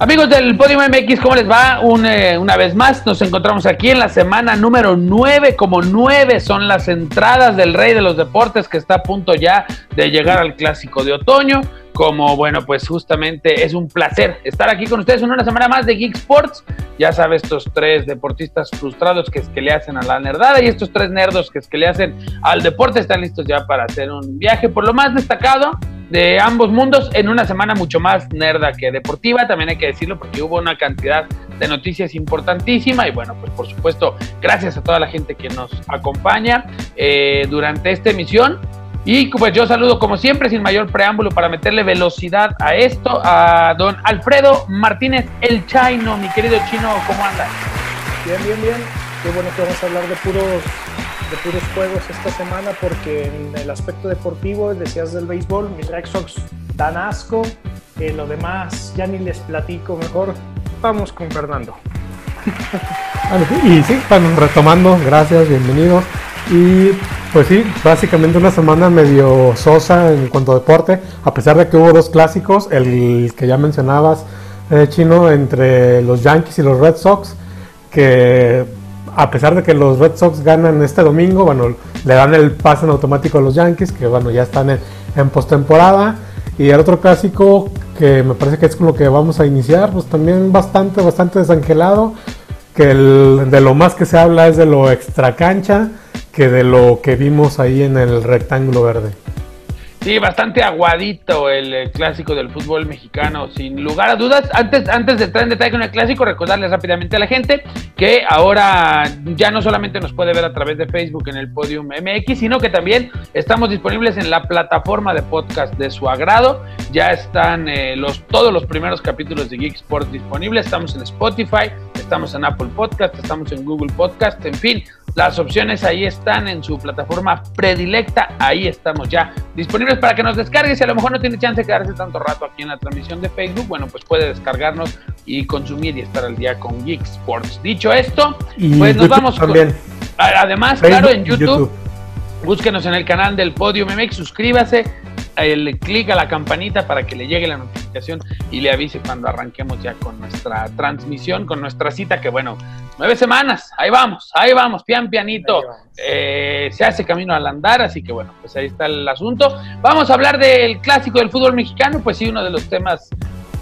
Amigos del Podium MX, ¿cómo les va? Eh, una vez más, nos encontramos aquí en la semana número 9, como 9 son las entradas del Rey de los Deportes que está a punto ya de llegar al Clásico de Otoño. Como bueno, pues justamente es un placer estar aquí con ustedes en una semana más de Geek Sports. Ya sabes, estos tres deportistas frustrados que es que le hacen a la nerdada y estos tres nerdos que es que le hacen al deporte están listos ya para hacer un viaje por lo más destacado de ambos mundos en una semana mucho más nerda que deportiva, también hay que decirlo porque hubo una cantidad de noticias importantísima y bueno, pues por supuesto, gracias a toda la gente que nos acompaña eh, durante esta emisión. Y pues yo saludo como siempre, sin mayor preámbulo, para meterle velocidad a esto, a don Alfredo Martínez, el Chino, mi querido Chino, ¿cómo andas? Bien, bien, bien. Qué bueno que vamos a hablar de puros de puros juegos esta semana porque en el aspecto deportivo, decías del béisbol, mis Red Sox dan asco, eh, lo demás ya ni les platico, mejor vamos con Fernando. y sí, bueno, retomando, gracias, bienvenidos. Y pues sí, básicamente una semana medio sosa en cuanto a deporte, a pesar de que hubo dos clásicos, el que ya mencionabas, eh, chino, entre los Yankees y los Red Sox, que a pesar de que los Red Sox ganan este domingo, bueno, le dan el pase en automático a los Yankees, que bueno, ya están en, postemporada. Y el otro clásico, que me parece que es con lo que vamos a iniciar, pues también bastante, bastante desangelado. Que de lo más que se habla es de lo extra cancha que de lo que vimos ahí en el rectángulo verde. Sí, bastante aguadito el, clásico del fútbol mexicano, sin lugar a dudas. Antes, antes de entrar en detalle con el clásico, recordarles rápidamente a la gente que ahora ya no solamente nos puede ver a través de Facebook en el Podium MX, sino que también estamos disponibles en la plataforma de podcast de su agrado. Ya están eh, los, todos los primeros capítulos de Geek Sports disponibles. Estamos en Spotify, estamos en Apple Podcast, estamos en Google Podcast, en fin, las opciones ahí están en su plataforma predilecta, ahí estamos ya disponibles para que nos descargues. Si a lo mejor no tiene chance de quedarse tanto rato aquí en la transmisión de Facebook, bueno, pues puede descargarnos y consumir y estar al día con Geek Sports. Dicho esto, pues nos vamos también. Además, claro, en YouTube, búsquenos en el canal del Podio MX, suscríbase, el clic a la campanita para que le llegue la notificación y le avise cuando arranquemos ya con nuestra transmisión, con nuestra cita, que bueno, nueve semanas, ahí vamos, ahí vamos, pian pianito, eh, se hace camino al andar, así que bueno, pues ahí está el asunto. Vamos a hablar del clásico del fútbol mexicano, pues sí, uno de los temas,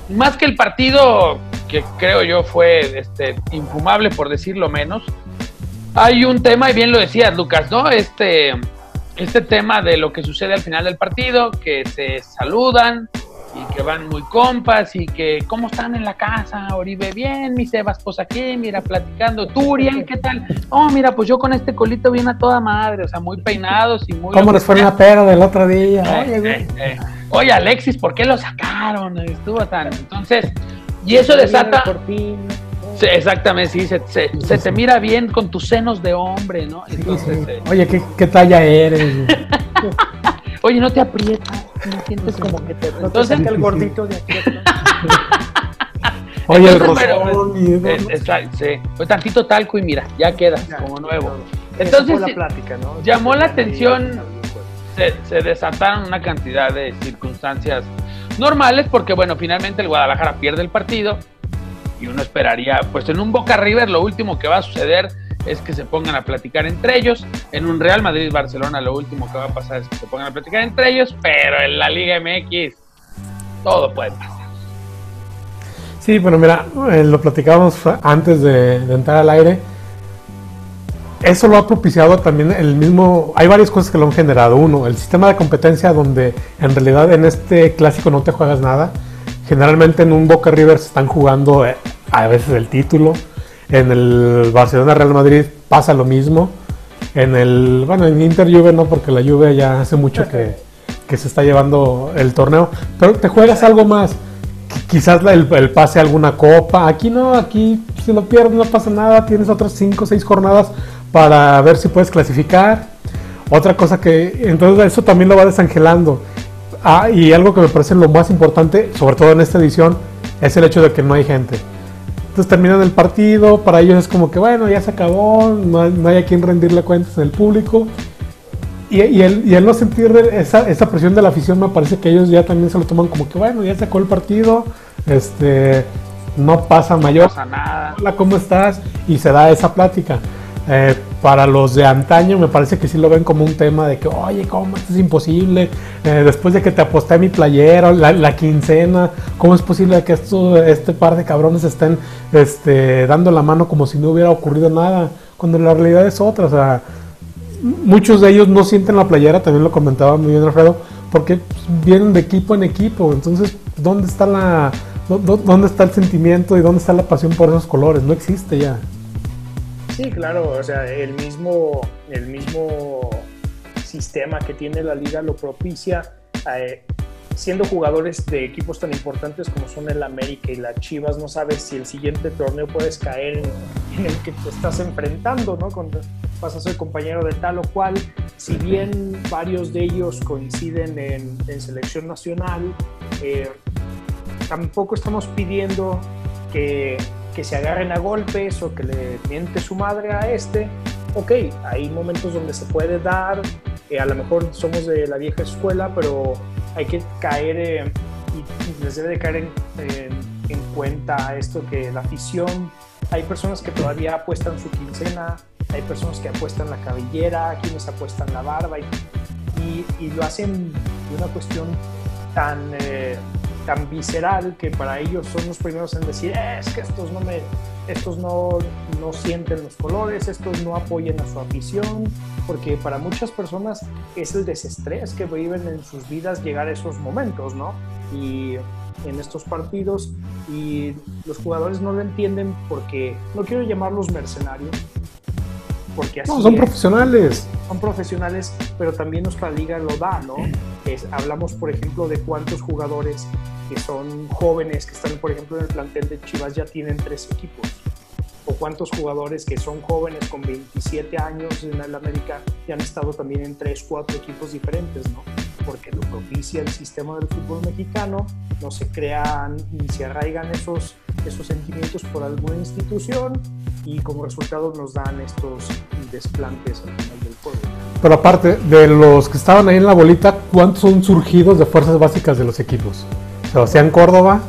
más que el partido que creo yo fue este, infumable por decirlo menos, hay un tema, y bien lo decías Lucas, ¿no? Este este tema de lo que sucede al final del partido, que se saludan y que van muy compas y que cómo están en la casa, Oribe, bien, mi Sebas, pues aquí, mira, platicando, tú, ¿qué tal? Oh, mira, pues yo con este colito viene a toda madre, o sea, muy peinados y muy... ¿Cómo les fue la pera del otro día? Eh, eh, eh. Oye, Alexis, ¿por qué lo sacaron? Estuvo tan... Entonces, y eso desata... exactamente, sí, se, se, te mira bien con tus senos de hombre, ¿no? Eh, Oye, ¿qué, ¿qué, talla eres? Oye, no te aprietas, no sientes como que te... Entonces, el gordito de aquí. Oye, el rosón. Eh, sí. Pues tantito talco y mira, ya queda como nuevo. Entonces, la plática, ¿no? llamó la atención, se, se desataron una cantidad de circunstancias normales porque, bueno, finalmente el Guadalajara pierde el partido, y uno esperaría, pues en un Boca River lo último que va a suceder es que se pongan a platicar entre ellos. En un Real Madrid-Barcelona lo último que va a pasar es que se pongan a platicar entre ellos, pero en la Liga MX todo puede pasar. Sí, bueno, mira, eh, lo platicábamos antes de, de, entrar al aire. Eso lo ha propiciado también el mismo. Hay varias cosas que lo han generado. Uno, el sistema de competencia, donde en realidad en este clásico no te juegas nada Generalmente en un Boca River se están jugando eh, a veces el título. En el Barcelona Real Madrid pasa lo mismo. En el, bueno, en Inter Juve no, porque la Juve ya hace mucho que, que se está llevando el torneo. Pero te juegas algo más. Quizás el, pase a alguna copa. Aquí no, aquí si lo pierdes no pasa nada. Tienes otras 5 o 6 jornadas para ver si puedes clasificar. Otra cosa que, entonces eso también lo va desangelando. Ah, y algo que me parece lo más importante, sobre todo en esta edición, es el hecho de que no hay gente. Entonces terminan el partido, para ellos es como que bueno, ya se acabó, no hay, a quien rendirle cuentas en el público. Y, y, el, no sentir esa, esa, presión de la afición me parece que ellos ya también se lo toman como que bueno, ya sacó el partido, este, no pasa mayor. No pasa nada. Hola, ¿cómo estás? Y se da esa plática. Eh, para los de antaño me parece que sí lo ven como un tema de que, oye, ¿cómo esto es imposible? Eh, después de que te aposté mi playera, la, quincena, ¿cómo es posible que esto, este par de cabrones estén este, dando la mano como si no hubiera ocurrido nada? Cuando la realidad es otra, o sea, muchos de ellos no sienten la playera, también lo comentaba muy bien Alfredo, porque vienen de equipo en equipo, entonces, ¿dónde está la... ¿Dónde está el sentimiento y dónde está la pasión por esos colores? No existe ya. Sí, claro, o sea, el mismo, el mismo sistema que tiene la liga lo propicia. Eh, siendo jugadores de equipos tan importantes como son el América y las Chivas, no sabes si el siguiente torneo puedes caer en, el que te estás enfrentando, ¿no? Con, vas a ser compañero de tal o cual. Si bien varios de ellos coinciden en, selección nacional, eh, tampoco estamos pidiendo que que se agarren a golpes o que le miente su madre a este. Ok, hay momentos donde se puede dar, eh, a lo mejor somos de la vieja escuela, pero hay que caer eh, y les debe de caer en, en, cuenta esto que la afición, hay personas que todavía apuestan su quincena, hay personas que apuestan la cabellera, quienes apuestan la barba y, y, lo hacen de una cuestión tan... Eh, tan visceral que para ellos son los primeros en decir es que estos no me estos no, no sienten los colores, estos no apoyan a su afición, porque para muchas personas es el desestrés que viven en sus vidas llegar a esos momentos, ¿no? Y en estos partidos y los jugadores no lo entienden porque no quiero llamarlos mercenarios, porque así no, son profesionales. Son profesionales, pero también nuestra liga lo da, ¿no? Es, hablamos, por ejemplo, de cuántos jugadores que son jóvenes, que están, por ejemplo, en el plantel de Chivas, ya tienen tres equipos. O cuántos jugadores que son jóvenes con 27 años en el América y han estado también en tres, cuatro equipos diferentes, ¿no? Porque lo propicia el sistema del fútbol mexicano, no se crean ni se arraigan esos, esos sentimientos por alguna institución y como resultado nos dan estos desplantes al final del juego. Pero aparte de los que estaban ahí en la bolita, ¿cuántos son surgidos de fuerzas básicas de los equipos? Sebastián Córdoba.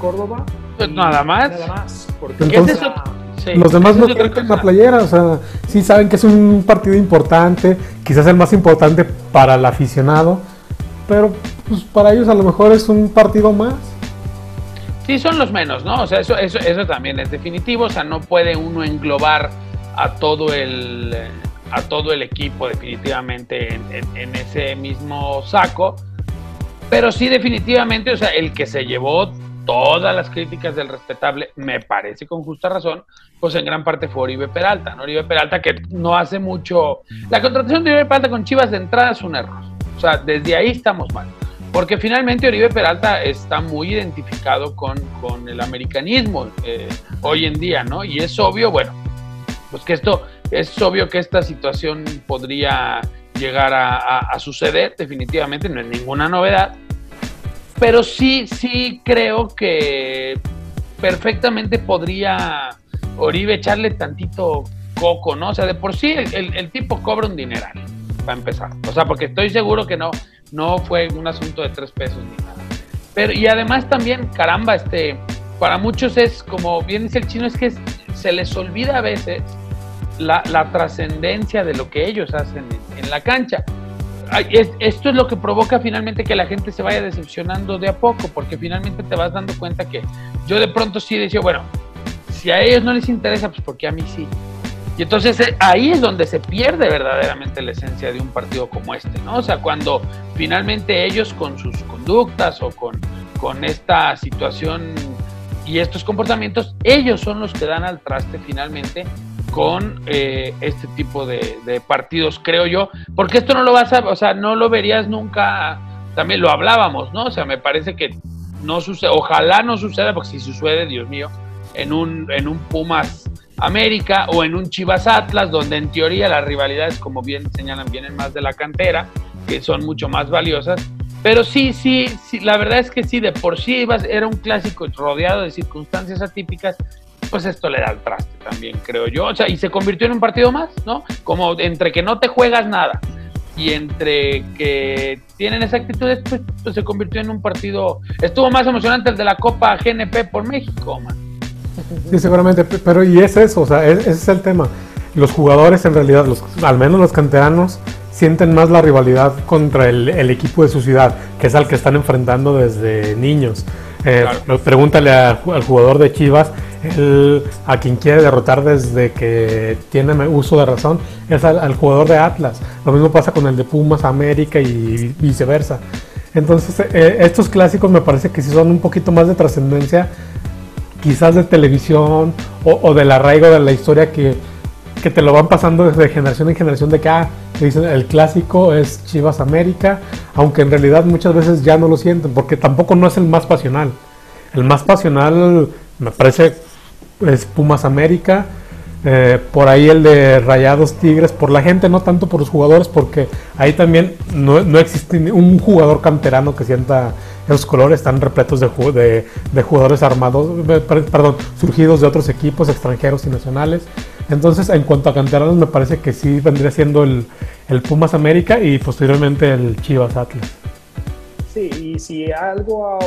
Córdoba. Pues nada más. Nada más. Porque Entonces, los demás no tienen la playera, o sea, sí saben que es un partido importante, quizás el más importante para el aficionado, pero pues para ellos a lo mejor es un partido más. Sí, son los menos, ¿no? O sea, eso, eso, eso también es definitivo, o sea, no puede uno englobar a todo el, a todo el equipo definitivamente en ese mismo saco pero sí, definitivamente, o sea, el que se llevó todas las críticas del respetable, me parece con justa razón, pues en gran parte fue Oribe Peralta, ¿no? Oribe Peralta que no hace mucho... La contratación de Oribe Peralta con Chivas de entrada es un error. O sea, desde ahí estamos mal. Porque finalmente Oribe Peralta está muy identificado con, con el americanismo eh, hoy en día, ¿no? Y es obvio, bueno, pues que esto, es obvio que esta situación podría llegar a, suceder, definitivamente no es ninguna novedad, pero sí, sí creo que perfectamente podría Oribe echarle tantito coco, ¿no? O sea, de por sí el, tipo cobra un dineral, para empezar. O sea, porque estoy seguro que no, no fue un asunto de tres pesos ni nada. Pero, y además también, caramba, este, para muchos es, como bien dice el chino, es que se les olvida a veces la, trascendencia de lo que ellos hacen en, la cancha. esto es lo que provoca finalmente que la gente se vaya decepcionando de a poco, porque finalmente te vas dando cuenta que yo de pronto sí decía, bueno, si a ellos no les interesa, pues porque a mí sí. Y entonces eh, ahí es donde se pierde verdaderamente la esencia de un partido como este, ¿no? O sea, cuando finalmente ellos con sus conductas o con, con esta situación y estos comportamientos, ellos son los que dan al traste finalmente con eh, este tipo de, partidos, creo yo, porque esto no lo vas a, o sea, no lo verías nunca, también lo hablábamos, ¿no? O sea, me parece que no sucede, ojalá no suceda, porque si sucede, Dios mío, en un, en un Pumas América o en un Chivas Atlas, donde en teoría las rivalidades, como bien señalan, vienen más de la cantera, que son mucho más valiosas. Pero sí, sí, sí, la verdad es que sí, de por sí era un clásico rodeado de circunstancias atípicas pues esto le da el traste también, creo yo. O sea, y se convirtió en un partido más, ¿no? Como entre que no te juegas nada y entre que tienen esa actitud, pues, pues, se convirtió en un partido. Estuvo más emocionante el de la Copa GNP por México, man. Sí, seguramente, pero y es eso, o sea, ese es el tema. Los jugadores en realidad, los, al menos los canteranos, sienten más la rivalidad contra el, equipo de su ciudad, que es al que están enfrentando desde niños. Eh, Pregúntale al jugador de Chivas, a quien quiere derrotar desde que tiene uso de razón, es al, jugador de Atlas. Lo mismo pasa con el de Pumas, América y viceversa. Entonces, eh, estos clásicos me parece que sí son un poquito más de trascendencia, quizás de televisión o, o del arraigo de la historia que, que te lo van pasando desde generación en generación de que, ah, dicen el clásico es Chivas América, aunque en realidad muchas veces ya no lo sienten, porque tampoco no es el más pasional. El más pasional me parece es Pumas América, eh, por ahí el de Rayados Tigres, por la gente, no tanto por los jugadores, porque ahí también no, existe un jugador canterano que sienta esos colores, están repletos de, de, de jugadores armados, perdón, surgidos de otros equipos extranjeros y nacionales. Entonces, en cuanto a canteranos, me parece que sí vendría siendo el, el Pumas América y posteriormente el Chivas Atlas. Sí, y si algo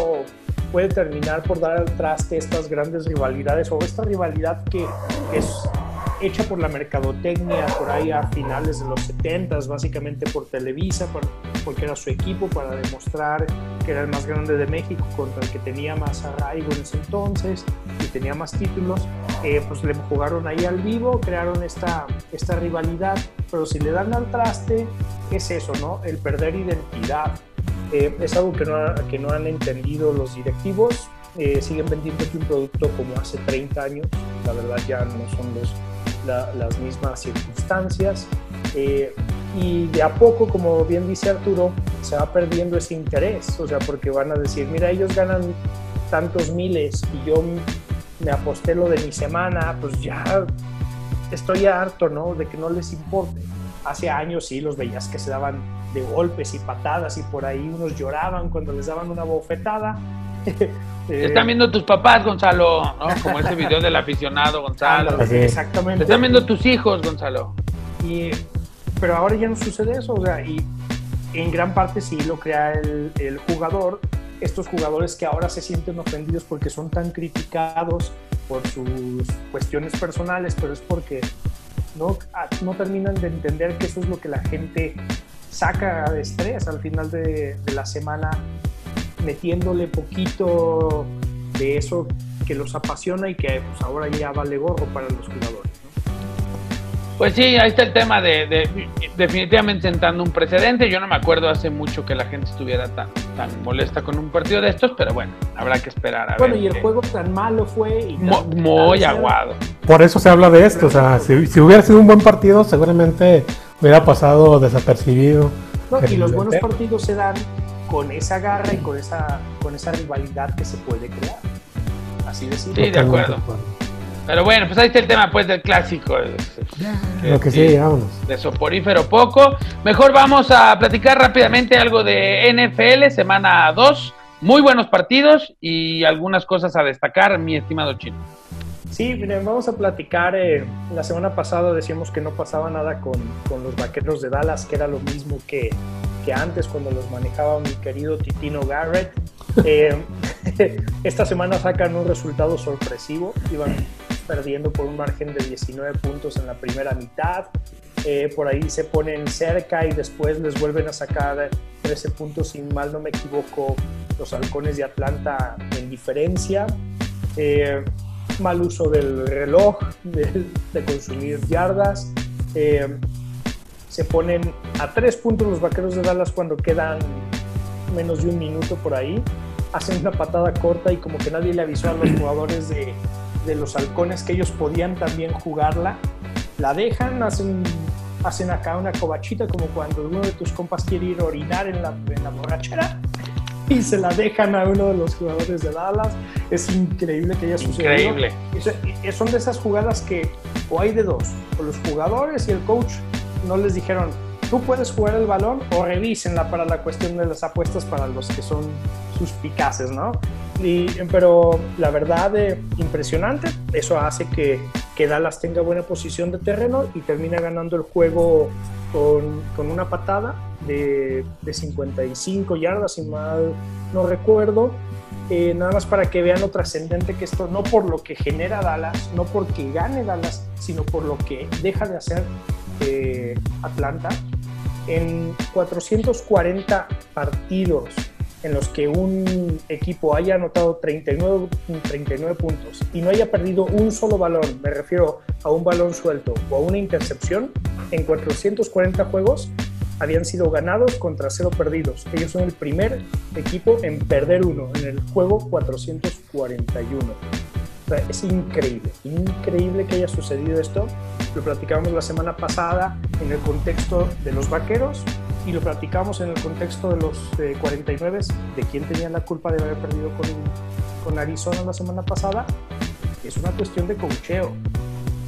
puede terminar por dar al traste estas grandes rivalidades o esta rivalidad que es hecha por la mercadotecnia por ahí a finales de los 70, básicamente por Televisa, porque era su equipo para demostrar que era el más grande de México contra el que tenía más arraigo en ese entonces y tenía más títulos, eh, pues le jugaron ahí al vivo, crearon esta, esta rivalidad, pero si le dan al traste, es eso, ¿no? El perder identidad. Eh, es algo que no, que no han entendido los directivos, eh, siguen vendiendo un producto como hace 30 años, la verdad ya no son los las mismas circunstancias. Eh, y de a poco, como bien dice Arturo, se va perdiendo ese interés, o sea, porque van a decir, mira, ellos ganan tantos miles y yo me aposté lo de mi semana, pues ya estoy harto, ¿no? De que no les importe. Hace años sí los veías que se daban de golpes y patadas y por ahí unos lloraban cuando les daban una bofetada están viendo tus papás, Gonzalo, ¿no? Como ese video del aficionado, Gonzalo. exactamente. están viendo tus hijos, Gonzalo. Y, pero ahora ya no sucede eso, o sea, y en gran parte sí lo crea el, el jugador, estos jugadores que ahora se sienten ofendidos porque son tan criticados por sus cuestiones personales, pero es porque no, no terminan de entender que eso es lo que la gente saca de estrés al final de, de la semana metiéndole poquito de eso que los apasiona y que pues, ahora ya vale gorro para los jugadores. Pues sí, ahí está el tema de, definitivamente sentando un precedente. Yo no me acuerdo hace mucho que la gente estuviera tan, tan molesta con un partido de estos, pero bueno, habrá que esperar. A bueno, y el juego tan malo fue. Y muy aguado. Por eso se habla de esto. O sea, si, hubiera sido un buen partido, seguramente hubiera pasado desapercibido. y los buenos partidos se dan con esa garra y con esa, con esa rivalidad que se puede crear. Así decirlo. Sí, de acuerdo. Pero bueno, pues ahí está el tema pues del clásico. Lo que sí, vámonos. De soporífero poco. Mejor vamos a platicar rápidamente algo de NFL, semana 2. Muy buenos partidos y algunas cosas a destacar, mi estimado chino. Sí, vamos a platicar. Eh, la semana pasada decíamos que no pasaba nada con, con, los vaqueros de Dallas, que era lo mismo que, que antes cuando los manejaba mi querido Titino Garrett. Eh, esta semana sacan un resultado sorpresivo. Iban perdiendo por un margen de 19 puntos en la primera mitad. Eh, por ahí se ponen cerca y después les vuelven a sacar 13 puntos, si mal no me equivoco, los halcones de Atlanta en diferencia. Mal uso del reloj, de, consumir yardas. Eh, se ponen a tres puntos los vaqueros de Dallas cuando quedan menos de un minuto por ahí. Hacen una patada corta y como que nadie le avisó a los jugadores de, de los halcones que ellos podían también jugarla. La dejan, hacen, hacen acá una cobachita como cuando uno de tus compas quiere ir a orinar en la, en la borrachera y se la dejan a uno de los jugadores de Dallas. Es increíble que haya sucedido. Increíble. son de esas jugadas que o hay de dos, o los jugadores y el coach no les dijeron, tú puedes jugar el balón o revísenla para la cuestión de las apuestas para los que son suspicaces, ¿no? Y, pero la verdad, eh, impresionante, eso hace que, que Dallas tenga buena posición de terreno y termina ganando el juego con, con una patada de, de, 55 yardas, si mal no recuerdo. eh, nada más para que vean lo trascendente que esto, no por lo que genera Dallas, no porque gane Dallas, sino por lo que deja de hacer eh, Atlanta. En 440 partidos en los que un equipo haya anotado 39, 39 puntos y no haya perdido un solo balón, me refiero a un balón suelto o a una intercepción, en 440 juegos habían sido ganados contra cero perdidos. Ellos son el primer equipo en perder uno en el juego 441. es increíble, increíble que haya sucedido esto. Lo platicamos la semana pasada en el contexto de los vaqueros y lo platicamos en el contexto de los 49, de quién tenía la culpa de haber perdido con, con Arizona la semana pasada. Es una cuestión de cocheo.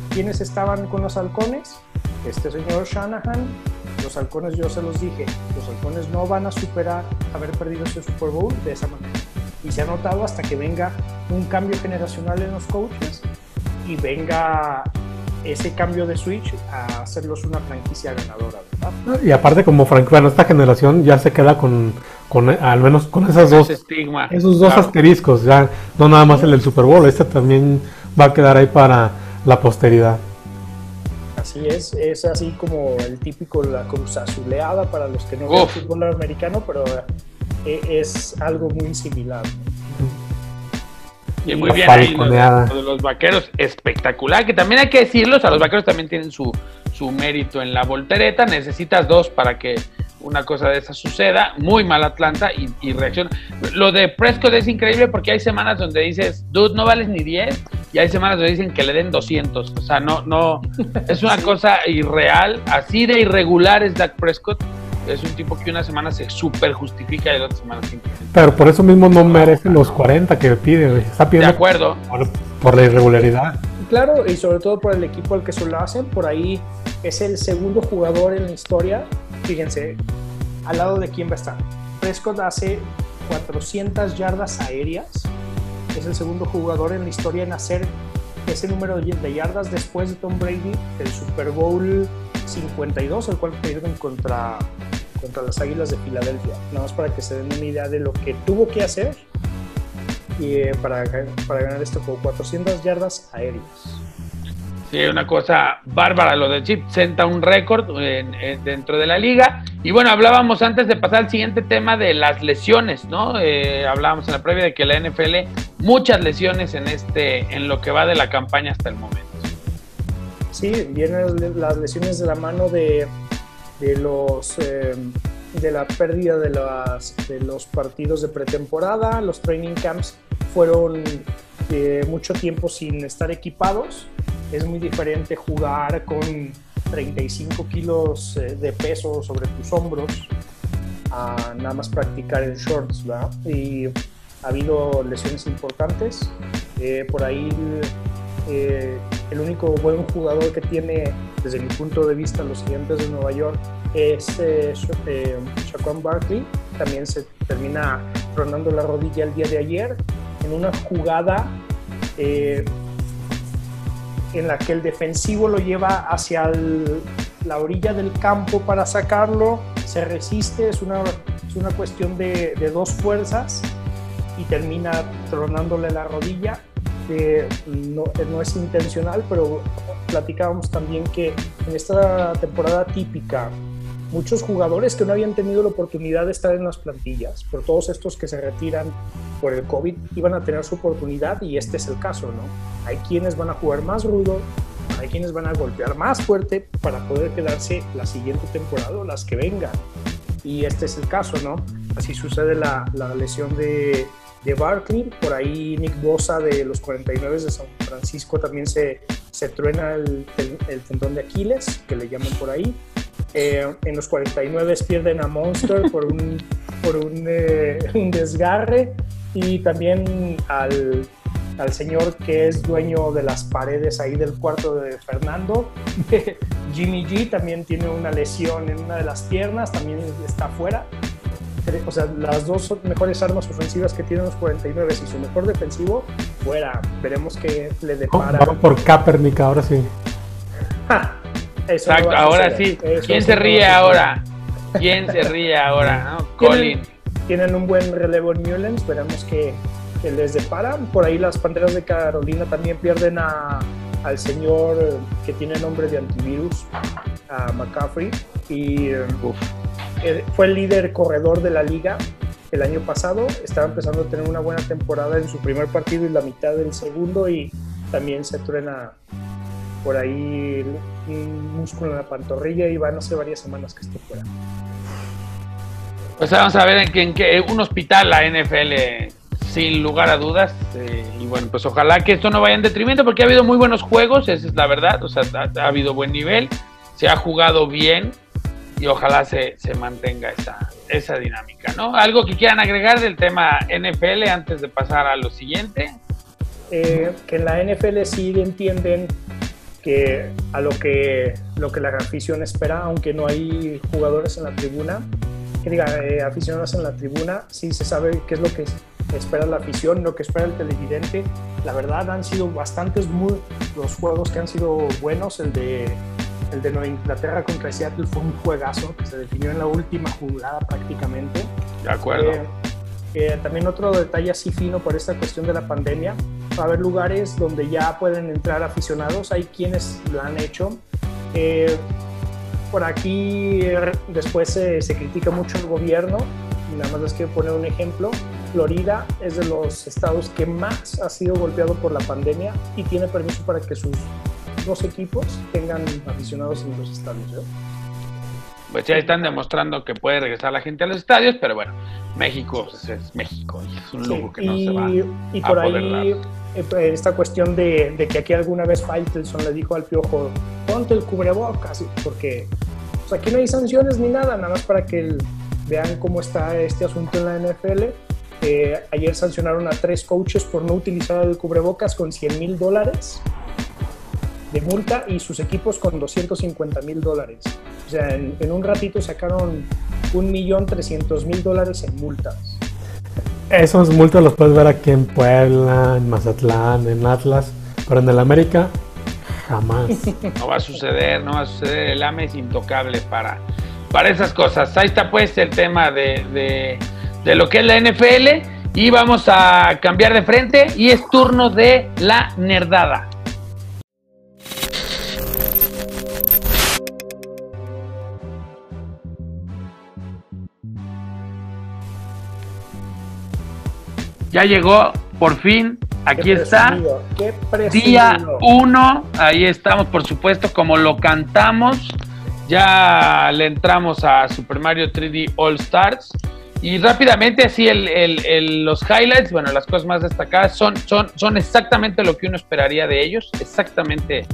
¿Quiénes estaban con los halcones? Este señor Shanahan los halcones, yo se los dije, los halcones no van a superar haber perdido ese Super Bowl de esa manera. Y se ha notado hasta que venga un cambio generacional en los coaches y venga ese cambio de switch a hacerlos una franquicia ganadora, ¿verdad? Y aparte como Frank, bueno, esta generación ya se queda con, con al menos con esas dos, estigma, esos dos asteriscos, ya no nada más el del Super Bowl, este también va a quedar ahí para la posteridad. Así es, es así como el típico la cruz azuleada para los que no ven fútbol americano, pero eh, es algo muy similar. Y muy bien ahí lo de, los vaqueros, espectacular, que también hay que decirlo, o los vaqueros también tienen su, su mérito en la voltereta, necesitas dos para que una cosa de esa suceda, muy mal Atlanta y, y, reacciona. Lo de Prescott es increíble porque hay semanas donde dices, dude, no vales ni 10, y hay semanas donde dicen que le den 200. O sea, no, no, es una cosa irreal, así de irregular es Dak Prescott. Es un tipo que una semana se super justifica y la otra semana simplemente. Pero por eso mismo no merece los 40 que pide, está pidiendo. De acuerdo. Por, la irregularidad. Claro, y sobre todo por el equipo al que se lo hacen, por ahí es el segundo jugador en la historia Fíjense, al lado de quién va a estar. Prescott hace 400 yardas aéreas. Es el segundo jugador en la historia en hacer ese número de yardas después de Tom Brady del Super Bowl 52, el cual perdieron contra, contra las Águilas de Filadelfia. Nada más para que se den una idea de lo que tuvo que hacer y, eh, para, para ganar esto con 400 yardas aéreas. Sí, una cosa bárbara lo de Chip, senta un récord dentro de la liga. Y bueno, hablábamos antes de pasar al siguiente tema de las lesiones, ¿no? Eh, hablábamos en la previa de que la NFL, muchas lesiones en, este, en lo que va de la campaña hasta el momento. Sí, vienen las lesiones de la mano de, de los... Eh, de la pérdida de, las, de los partidos de pretemporada, los training camps fueron eh, mucho tiempo sin estar equipados es muy diferente jugar con 35 kilos eh, de peso sobre tus hombros a nada más practicar en shorts, ¿verdad? Y ha habido lesiones importantes. Por ahí eh, el único buen jugador que tiene, desde mi punto de vista, los gigantes de Nueva York es eh, Shaquan Barkley. También se termina rondando la rodilla el día de ayer en una jugada en la que el defensivo lo lleva hacia la orilla del campo para sacarlo, se resiste, es una cuestión de, dos fuerzas y termina tronándole la rodilla. No, es intencional, pero platicábamos también que en esta temporada típica, muchos jugadores que no habían tenido la oportunidad de estar en las plantillas, por todos estos que se retiran por el COVID, iban a tener su oportunidad y este es el caso, ¿no? Hay quienes van a jugar más rudo, hay quienes van a golpear más fuerte para poder quedarse la siguiente temporada o las que vengan. Y este es el caso, ¿no? Así sucede la lesión de, de Barkley. Por ahí Nick Bosa de los 49 de San Francisco también se, se truena el, el, tendón de Aquiles, que le llaman por ahí. Eh, en los 49 pierden a Monster por un, por un, eh, un desgarre y también al al señor que es dueño de las paredes ahí del cuarto de Fernando. Jimmy G también tiene una lesión en una de las piernas, también está fuera. O sea, las dos mejores armas ofensivas que tienen los 49 y su mejor defensivo, fuera. Veremos qué le depara. Vamos por Kaepernick ahora sí. Exacto, ahora sí. ¿Quién se ríe ahora? ¿Quién se ríe ahora? Colin. Tienen un buen relevo en Newlands, esperamos que les depara. Por ahí las Panteras de Carolina también pierden a, al señor que tiene nombre de antivirus, a McCaffrey, y fue el líder corredor de la liga el año pasado. Estaba empezando a tener una buena temporada en su primer partido y la mitad del segundo, y también se truena por ahí un músculo en la pantorrilla y van hace varias semanas que esté fuera. Pues vamos a ver en qué, un hospital la NFL sin lugar a dudas. Eh, y bueno, pues ojalá que esto no vaya en detrimento porque ha habido muy buenos juegos, esa es la verdad. O sea, ha, habido buen nivel, se ha jugado bien y ojalá se, se mantenga esa, esa dinámica, ¿no? Algo que quieran agregar del tema NFL antes de pasar a lo siguiente. Eh, que en la NFL sí entienden que a lo que, lo que la afición espera, aunque no hay jugadores en la tribuna, que diga, eh, aficionados en la tribuna, sí se sabe qué es lo que espera la afición, lo que espera el televidente. La verdad han sido bastantes muy, los juegos que han sido buenos, el de el de Nueva Inglaterra contra Seattle fue un juegazo que se definió en la última jugada prácticamente. De acuerdo. Eh, eh, también otro detalle así fino por esta cuestión de la pandemia, va a haber lugares donde ya pueden entrar aficionados, hay quienes lo han hecho. Eh, por aquí después se, critica mucho el gobierno, nada más les quiero poner un ejemplo. Florida es de los estados que más ha sido golpeado por la pandemia y tiene permiso para que sus dos equipos tengan aficionados en los estadios. ¿eh? Pues ya están demostrando que puede regresar la gente a los estadios, pero bueno, México pues, es México y es un lujo que no se va y por ahí eh, esta cuestión de, de, que aquí alguna vez Faitelson le dijo al piojo, ponte el cubrebocas, porque aquí no hay sanciones ni nada, nada más para que vean cómo está este asunto en la NFL. Eh, ayer sancionaron a tres coaches por no utilizar el cubrebocas con 100 mil dólares de multa y sus equipos con 250 mil dólares. O sea, en, un ratito sacaron un millón trescientos mil dólares en multas. Esos multas los puedes ver aquí en Puebla, en Mazatlán, en Atlas, pero en el América jamás. No va a suceder, no va a suceder. El AME es intocable para, para esas cosas. Ahí está pues el tema de, de, de lo que es la NFL y vamos a cambiar de frente y es turno de la nerdada. Ya llegó, por fin, aquí está. Día 1, ahí estamos, por supuesto, como lo cantamos. Ya le entramos a Super Mario 3D All Stars. Y rápidamente, así el, los highlights, bueno, las cosas más destacadas son, son, son exactamente lo que uno esperaría de ellos. Exactamente,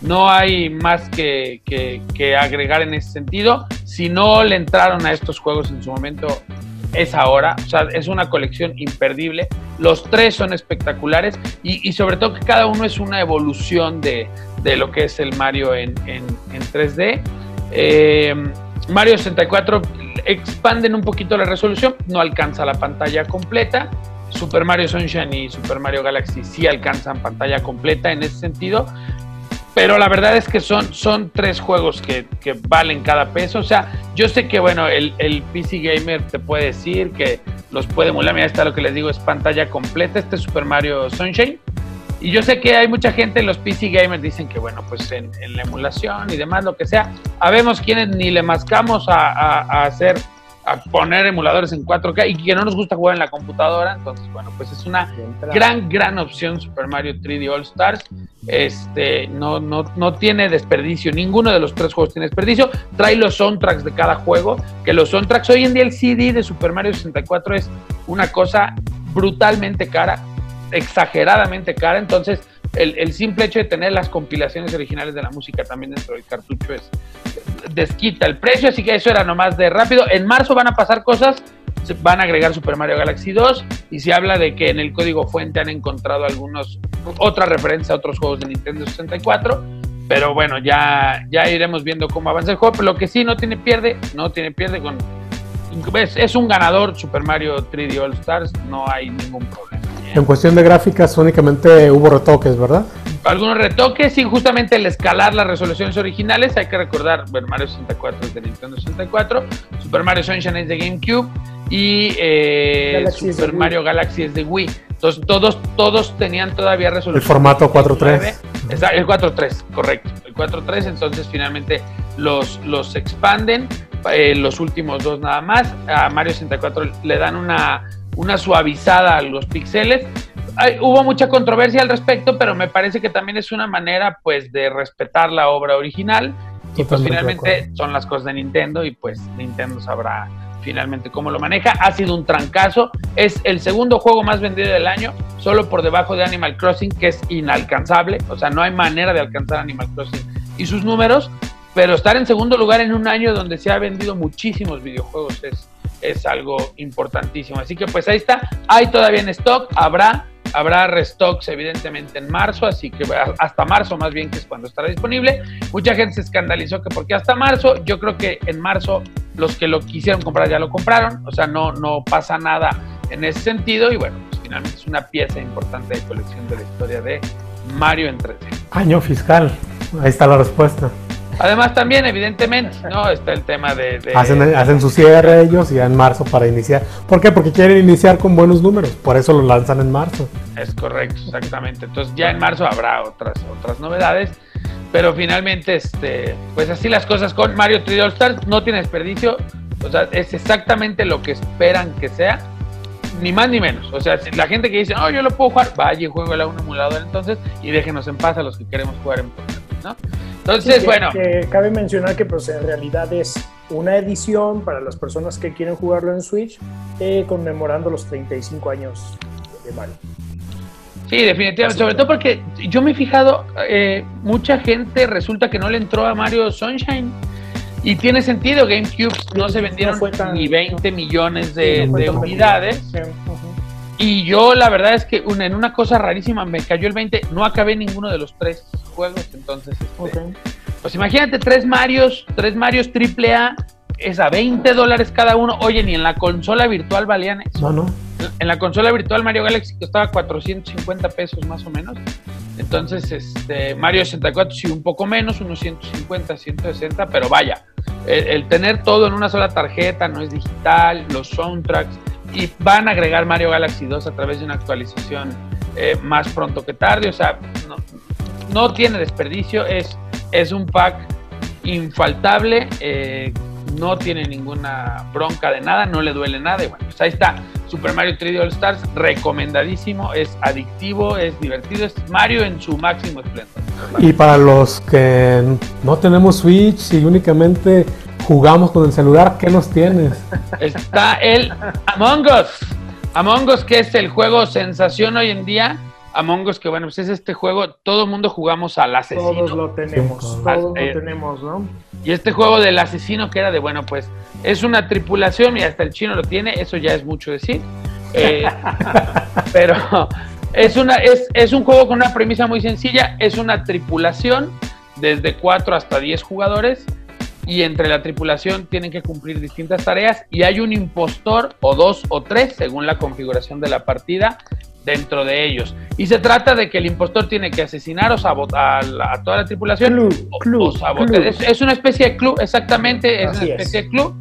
no hay más que, que agregar en ese sentido. Si no le entraron a estos juegos en su momento, es ahora. O sea, es una colección imperdible. Los tres son espectaculares y, sobre todo que cada uno es una evolución de, lo que es el Mario en, 3D. Eh, Mario 64 expanden un poquito la resolución, no alcanza la pantalla completa. Super Mario Sunshine y Super Mario Galaxy sí alcanzan pantalla completa en ese sentido, pero la verdad es que son, son tres juegos que, valen cada peso. O sea, yo sé que, bueno, el, el, PC Gamer te puede decir que los puede emular. Mira, está lo que les digo, es pantalla completa. Este Super Mario Sunshine. Y yo sé que hay mucha gente en los PC Gamers dicen que, bueno, pues en, la emulación y demás, lo que sea, habemos quienes ni le mascamos a, a hacer a poner emuladores en 4K y que no nos gusta jugar en la computadora. Entonces, bueno, pues es una gran, gran opción Super Mario 3D All Stars. Este, no, no, no tiene desperdicio, ninguno de los tres juegos tiene desperdicio. Trae los soundtracks de cada juego, que los soundtracks, hoy en día el CD de Super Mario 64 es una cosa brutalmente cara, exageradamente cara. Entonces, el, simple hecho de tener las compilaciones originales de la música también dentro del cartucho es desquita el precio, así que eso era nomás de rápido. En marzo van a pasar cosas, van a agregar Super Mario Galaxy 2 y se habla de que en el código fuente han encontrado algunos otra referencia a otros juegos de Nintendo 64, pero bueno, ya ya iremos viendo cómo avanza el juego, pero lo que sí no tiene pierde, no tiene pierde con es, es un ganador Super Mario 3D All Stars, no hay ningún problema. En cuestión de gráficas únicamente hubo retoques, ¿verdad? Algunos retoques y justamente el escalar las resoluciones originales, hay que recordar, Super Mario 64 es de Nintendo 64, Super Mario Sunshine es de GameCube y eh, Super Mario Galaxy es de Wii. Entonces todos, todos tenían todavía resolución. El formato 4.3. El 4.3, correcto. El 4.3, entonces finalmente los, los expanden, eh, los últimos dos nada más. A Mario 64 le dan una, una suavizada a los píxeles. Hubo mucha controversia al respecto, pero me parece que también es una manera pues de respetar la obra original. Y pues finalmente son las cosas de Nintendo y pues Nintendo sabrá finalmente cómo lo maneja. Ha sido un trancazo. Es el segundo juego más vendido del año, solo por debajo de Animal Crossing, que es inalcanzable. O sea, no hay manera de alcanzar Animal Crossing y sus números. Pero estar en segundo lugar en un año donde se ha vendido muchísimos videojuegos es, es algo importantísimo. Así que pues ahí está. Hay todavía en stock. Habrá Habrá restocks evidentemente en marzo, así que hasta marzo más bien que es cuando estará disponible. Mucha gente se escandalizó que porque hasta marzo, yo creo que en marzo los que lo quisieron comprar ya lo compraron, o sea, no, no pasa nada en ese sentido y bueno, pues finalmente es una pieza importante de colección de la historia de Mario en 3 Año fiscal, ahí está la respuesta. Además también, evidentemente, ¿no? Está el tema de... Hacen, hacen, su cierre ellos y ya en marzo para iniciar. ¿Por qué? Porque quieren iniciar con buenos números, por eso lo lanzan en marzo. Es correcto, exactamente. Entonces ya en marzo habrá otras, otras novedades, pero finalmente, este, pues así las cosas con Mario 3D All Stars, no tiene desperdicio, o sea, es exactamente lo que esperan que sea, ni más ni menos. O sea, la gente que dice, oh, yo lo puedo jugar, vaya y juego a un emulador entonces y déjenos en paz a los que queremos jugar en ¿no? Entonces, bueno. cabe mencionar que pues en realidad es una edición para las personas que quieren jugarlo en Switch, eh, conmemorando los 35 años de Mario. Sí, definitivamente, sobre todo porque yo me he fijado, eh, mucha gente resulta que no le entró a Mario Sunshine. Y tiene sentido, GameCube no se vendieron ni 20 millones de, unidades. Y yo la verdad es que en una cosa rarísima me cayó el 20, no acabé ninguno de los tres juegos, entonces este, pues imagínate tres Marios, tres Marios triple A, es a 20 dólares cada uno. Oye, ni en la consola virtual valían eso. No, no. En la consola virtual Mario Galaxy costaba 450 pesos más o menos. Entonces, este, Mario 64 sí un poco menos, unos 150, 160, pero vaya, el tener todo en una sola tarjeta, no es digital, los soundtracks, y van a agregar Mario Galaxy 2 a través de una actualización eh, más pronto que tarde. O sea, no, tiene desperdicio, es, es un pack infaltable, eh, no tiene ninguna bronca de nada, no le duele nada. Bueno, pues ahí está. Super Mario 3D All Stars, recomendadísimo, es adictivo, es divertido, es Mario en su máximo esplendor. Y para los que no tenemos Switch y únicamente jugamos con el celular, ¿qué nos tienes? Está el Among Us. Among Us, que es el juego sensación hoy en día. Among Us, que bueno, pues es este juego, todo el mundo jugamos al asesino. Todos lo tenemos, todos lo eh, tenemos, ¿no? Y este juego del asesino que era de, bueno, pues es una tripulación y hasta el chino lo tiene, eso ya es mucho decir. Eh, pero es, una, es, es un juego con una premisa muy sencilla, es una tripulación desde 4 hasta 10 jugadores y entre la tripulación tienen que cumplir distintas tareas y hay un impostor o dos o tres según la configuración de la partida dentro de ellos. Y se trata de que el impostor tiene que asesinar o sabotar a, toda la tripulación. Club, Es, una especie de club, exactamente, es una especie de club.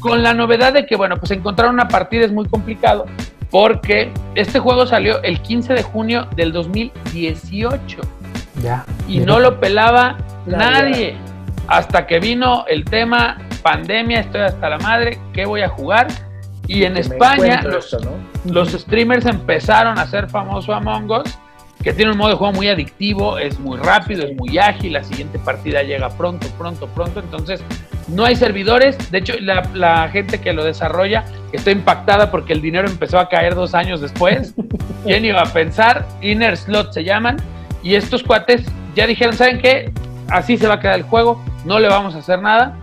Con la novedad de que, bueno, pues encontrar una partida es muy complicado porque este juego salió el 15 de junio del 2018. Ya. Y no lo pelaba nadie hasta que vino el tema pandemia, estoy hasta la madre, ¿qué voy a jugar? Y en España los, streamers empezaron a hacer famoso Among Us, que tiene un modo de juego muy adictivo, es muy rápido, es muy ágil, la siguiente partida llega pronto, pronto, pronto, entonces no hay servidores, de hecho la, gente que lo desarrolla está impactada porque el dinero empezó a caer dos años después, ¿quién iba a pensar? Inner Slot se llaman, y estos cuates ya dijeron, ¿saben qué? Así se va a quedar el juego, no le vamos a hacer nada.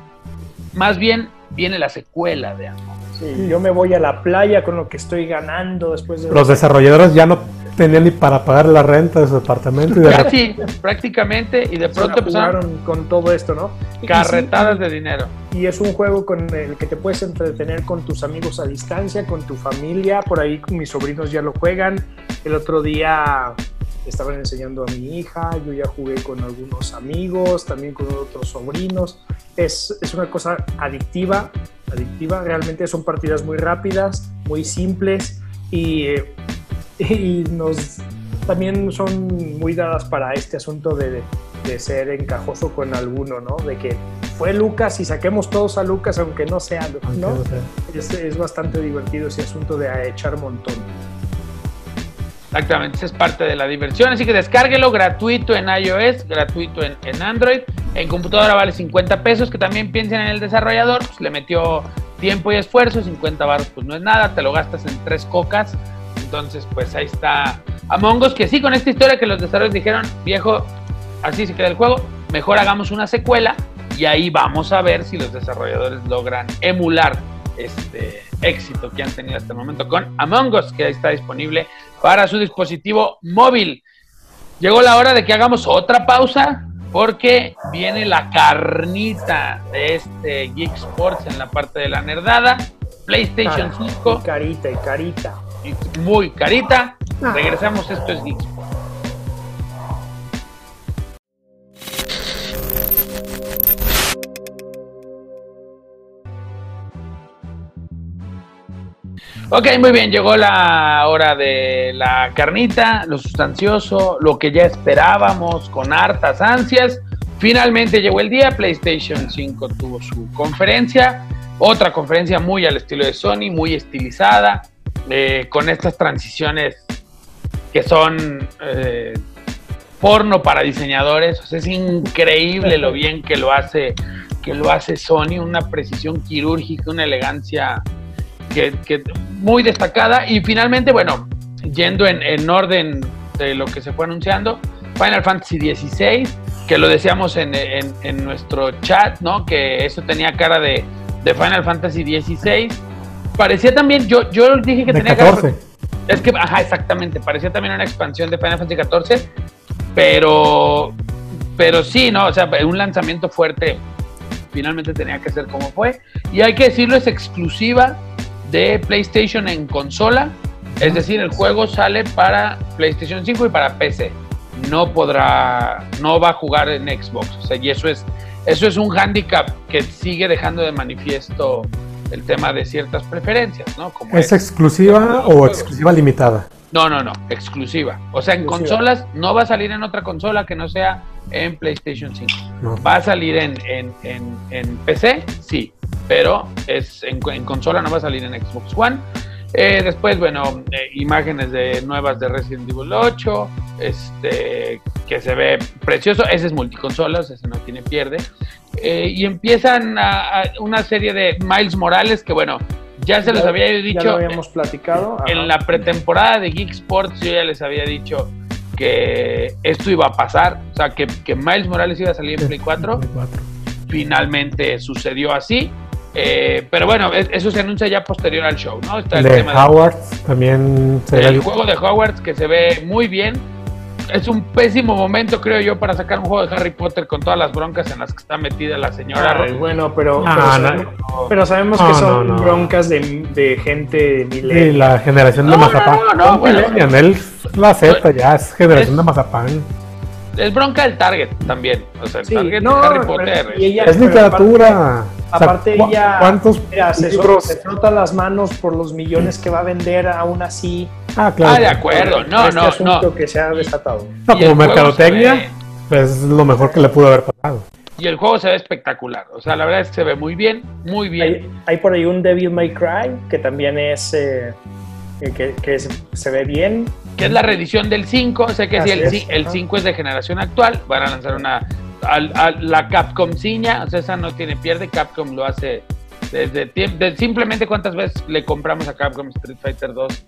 Más bien viene la secuela de Among Sí, yo me voy a la playa con lo que estoy ganando después de... Los desarrolladores ya no tenían ni para pagar la renta de su departamento. Y Casi, prácticamente, y de pronto empezaron con todo esto, ¿no? Carretadas de dinero. Y es un juego con el que te puedes entretener con tus amigos a distancia, con tu familia. Por ahí mis sobrinos ya lo juegan. El otro día estaban enseñando a mi hija, yo ya jugué con algunos amigos, también con otros sobrinos. Es, es una cosa adictiva, adictiva, realmente son partidas muy rápidas, muy simples y eh, y nos también son muy dadas para este asunto de, de, ser encajoso con alguno, ¿no? De que fue Lucas y saquemos todos a Lucas aunque no sea, ¿no? Es, es, bastante divertido ese asunto de echar montón. Exactamente, esa es parte de la diversión, así que descárguelo gratuito en iOS, gratuito en, Android, en computadora vale 50 pesos, que también piensen en el desarrollador, pues le metió tiempo y esfuerzo, 50 baros pues no es nada, te lo gastas en tres cocas, entonces pues ahí está Among Us, que sí, con esta historia que los desarrolladores dijeron, viejo, así se queda el juego, mejor hagamos una secuela y ahí vamos a ver si los desarrolladores logran emular este éxito que han tenido hasta el momento con Among Us, que ahí está disponible para su dispositivo móvil. Llegó la hora de que hagamos otra pausa porque viene la carnita de este Geek Sports en la parte de la nerdada. PlayStation 5. Y carita y carita. Y muy carita. Ah. Regresamos, esto es Geek Sports. Ok, muy bien, llegó la hora de la carnita, lo sustancioso, lo que ya esperábamos con hartas ansias. Finalmente llegó el día, PlayStation 5 tuvo su conferencia, otra conferencia muy al estilo de Sony, muy estilizada, eh, con estas transiciones que son eh, porno para diseñadores. es increíble lo bien que lo hace, que lo hace Sony, una precisión quirúrgica, una elegancia que, muy destacada. Y finalmente, bueno, yendo en, orden de lo que se fue anunciando, Final Fantasy XVI, que lo decíamos en, en, nuestro chat, ¿no? Que eso tenía cara de, de Final Fantasy XVI. Parecía también, yo, yo dije que tenía 14. cara. Es que, ajá, exactamente, parecía también una expansión de Final Fantasy XIV, pero, pero sí, ¿no? O sea, un lanzamiento fuerte finalmente tenía que ser como fue. Y hay que decirlo, es exclusiva de PlayStation en consola, es decir, el juego sale para PlayStation 5 y para PC. No podrá, no va a jugar en Xbox. O sea, y eso es, eso es un hándicap que sigue dejando de manifiesto el tema de ciertas preferencias, ¿no? Como ¿Es, exclusiva o exclusiva limitada? No, no, no, exclusiva. O sea, en consolas no va a salir en otra consola que no sea en PlayStation 5. Va a salir en, en, en, en PC, sí, pero es en, consola no va a salir en Xbox One. Eh, después, bueno, eh, imágenes de nuevas de Resident Evil 8, este, que se ve precioso. Ese es multiconsolas, ese no tiene pierde. Eh, y empiezan a, una serie de Miles Morales que, bueno, ya se les había dicho. Ya lo habíamos platicado. En la pretemporada de Geek Sports, yo ya les había dicho que esto iba a pasar. O sea, que, que Miles Morales iba a salir en Play 4. Finalmente sucedió así. Eh, pero bueno, eso se anuncia ya posterior al show, ¿no? Está el de tema Howard también se el juego de Howard que se ve muy bien. Es un pésimo momento, creo yo, para sacar un juego de Harry Potter con todas las broncas en las que está metida la señora. bueno, pero, pero, sabemos, que son broncas de, gente de la generación de Mazapán. No, no, él la acepta ya, es generación de Mazapán es bronca del Target también. O sea, el Target de Harry Potter. es literatura. Aparte, ella ¿cuántos se, frota las manos por los millones que va a vender aún así. Ah, claro. Ah, de acuerdo. No, este no, no. que se ha desatado. No, como mercadotecnia, pues es lo mejor que le pudo haber pasado. Y el juego se ve espectacular. O sea, la verdad es que se ve muy bien, muy bien. Hay, por ahí un Devil May Cry que también es. Eh, que, se ve bien. Que es la reedición del 5, sé que si el, el 5 es de generación actual, van a lanzar una... la Capcom ciña, o sea, esa no tiene pierde, Capcom lo hace desde de, simplemente cuántas veces le compramos a Capcom Street Fighter 2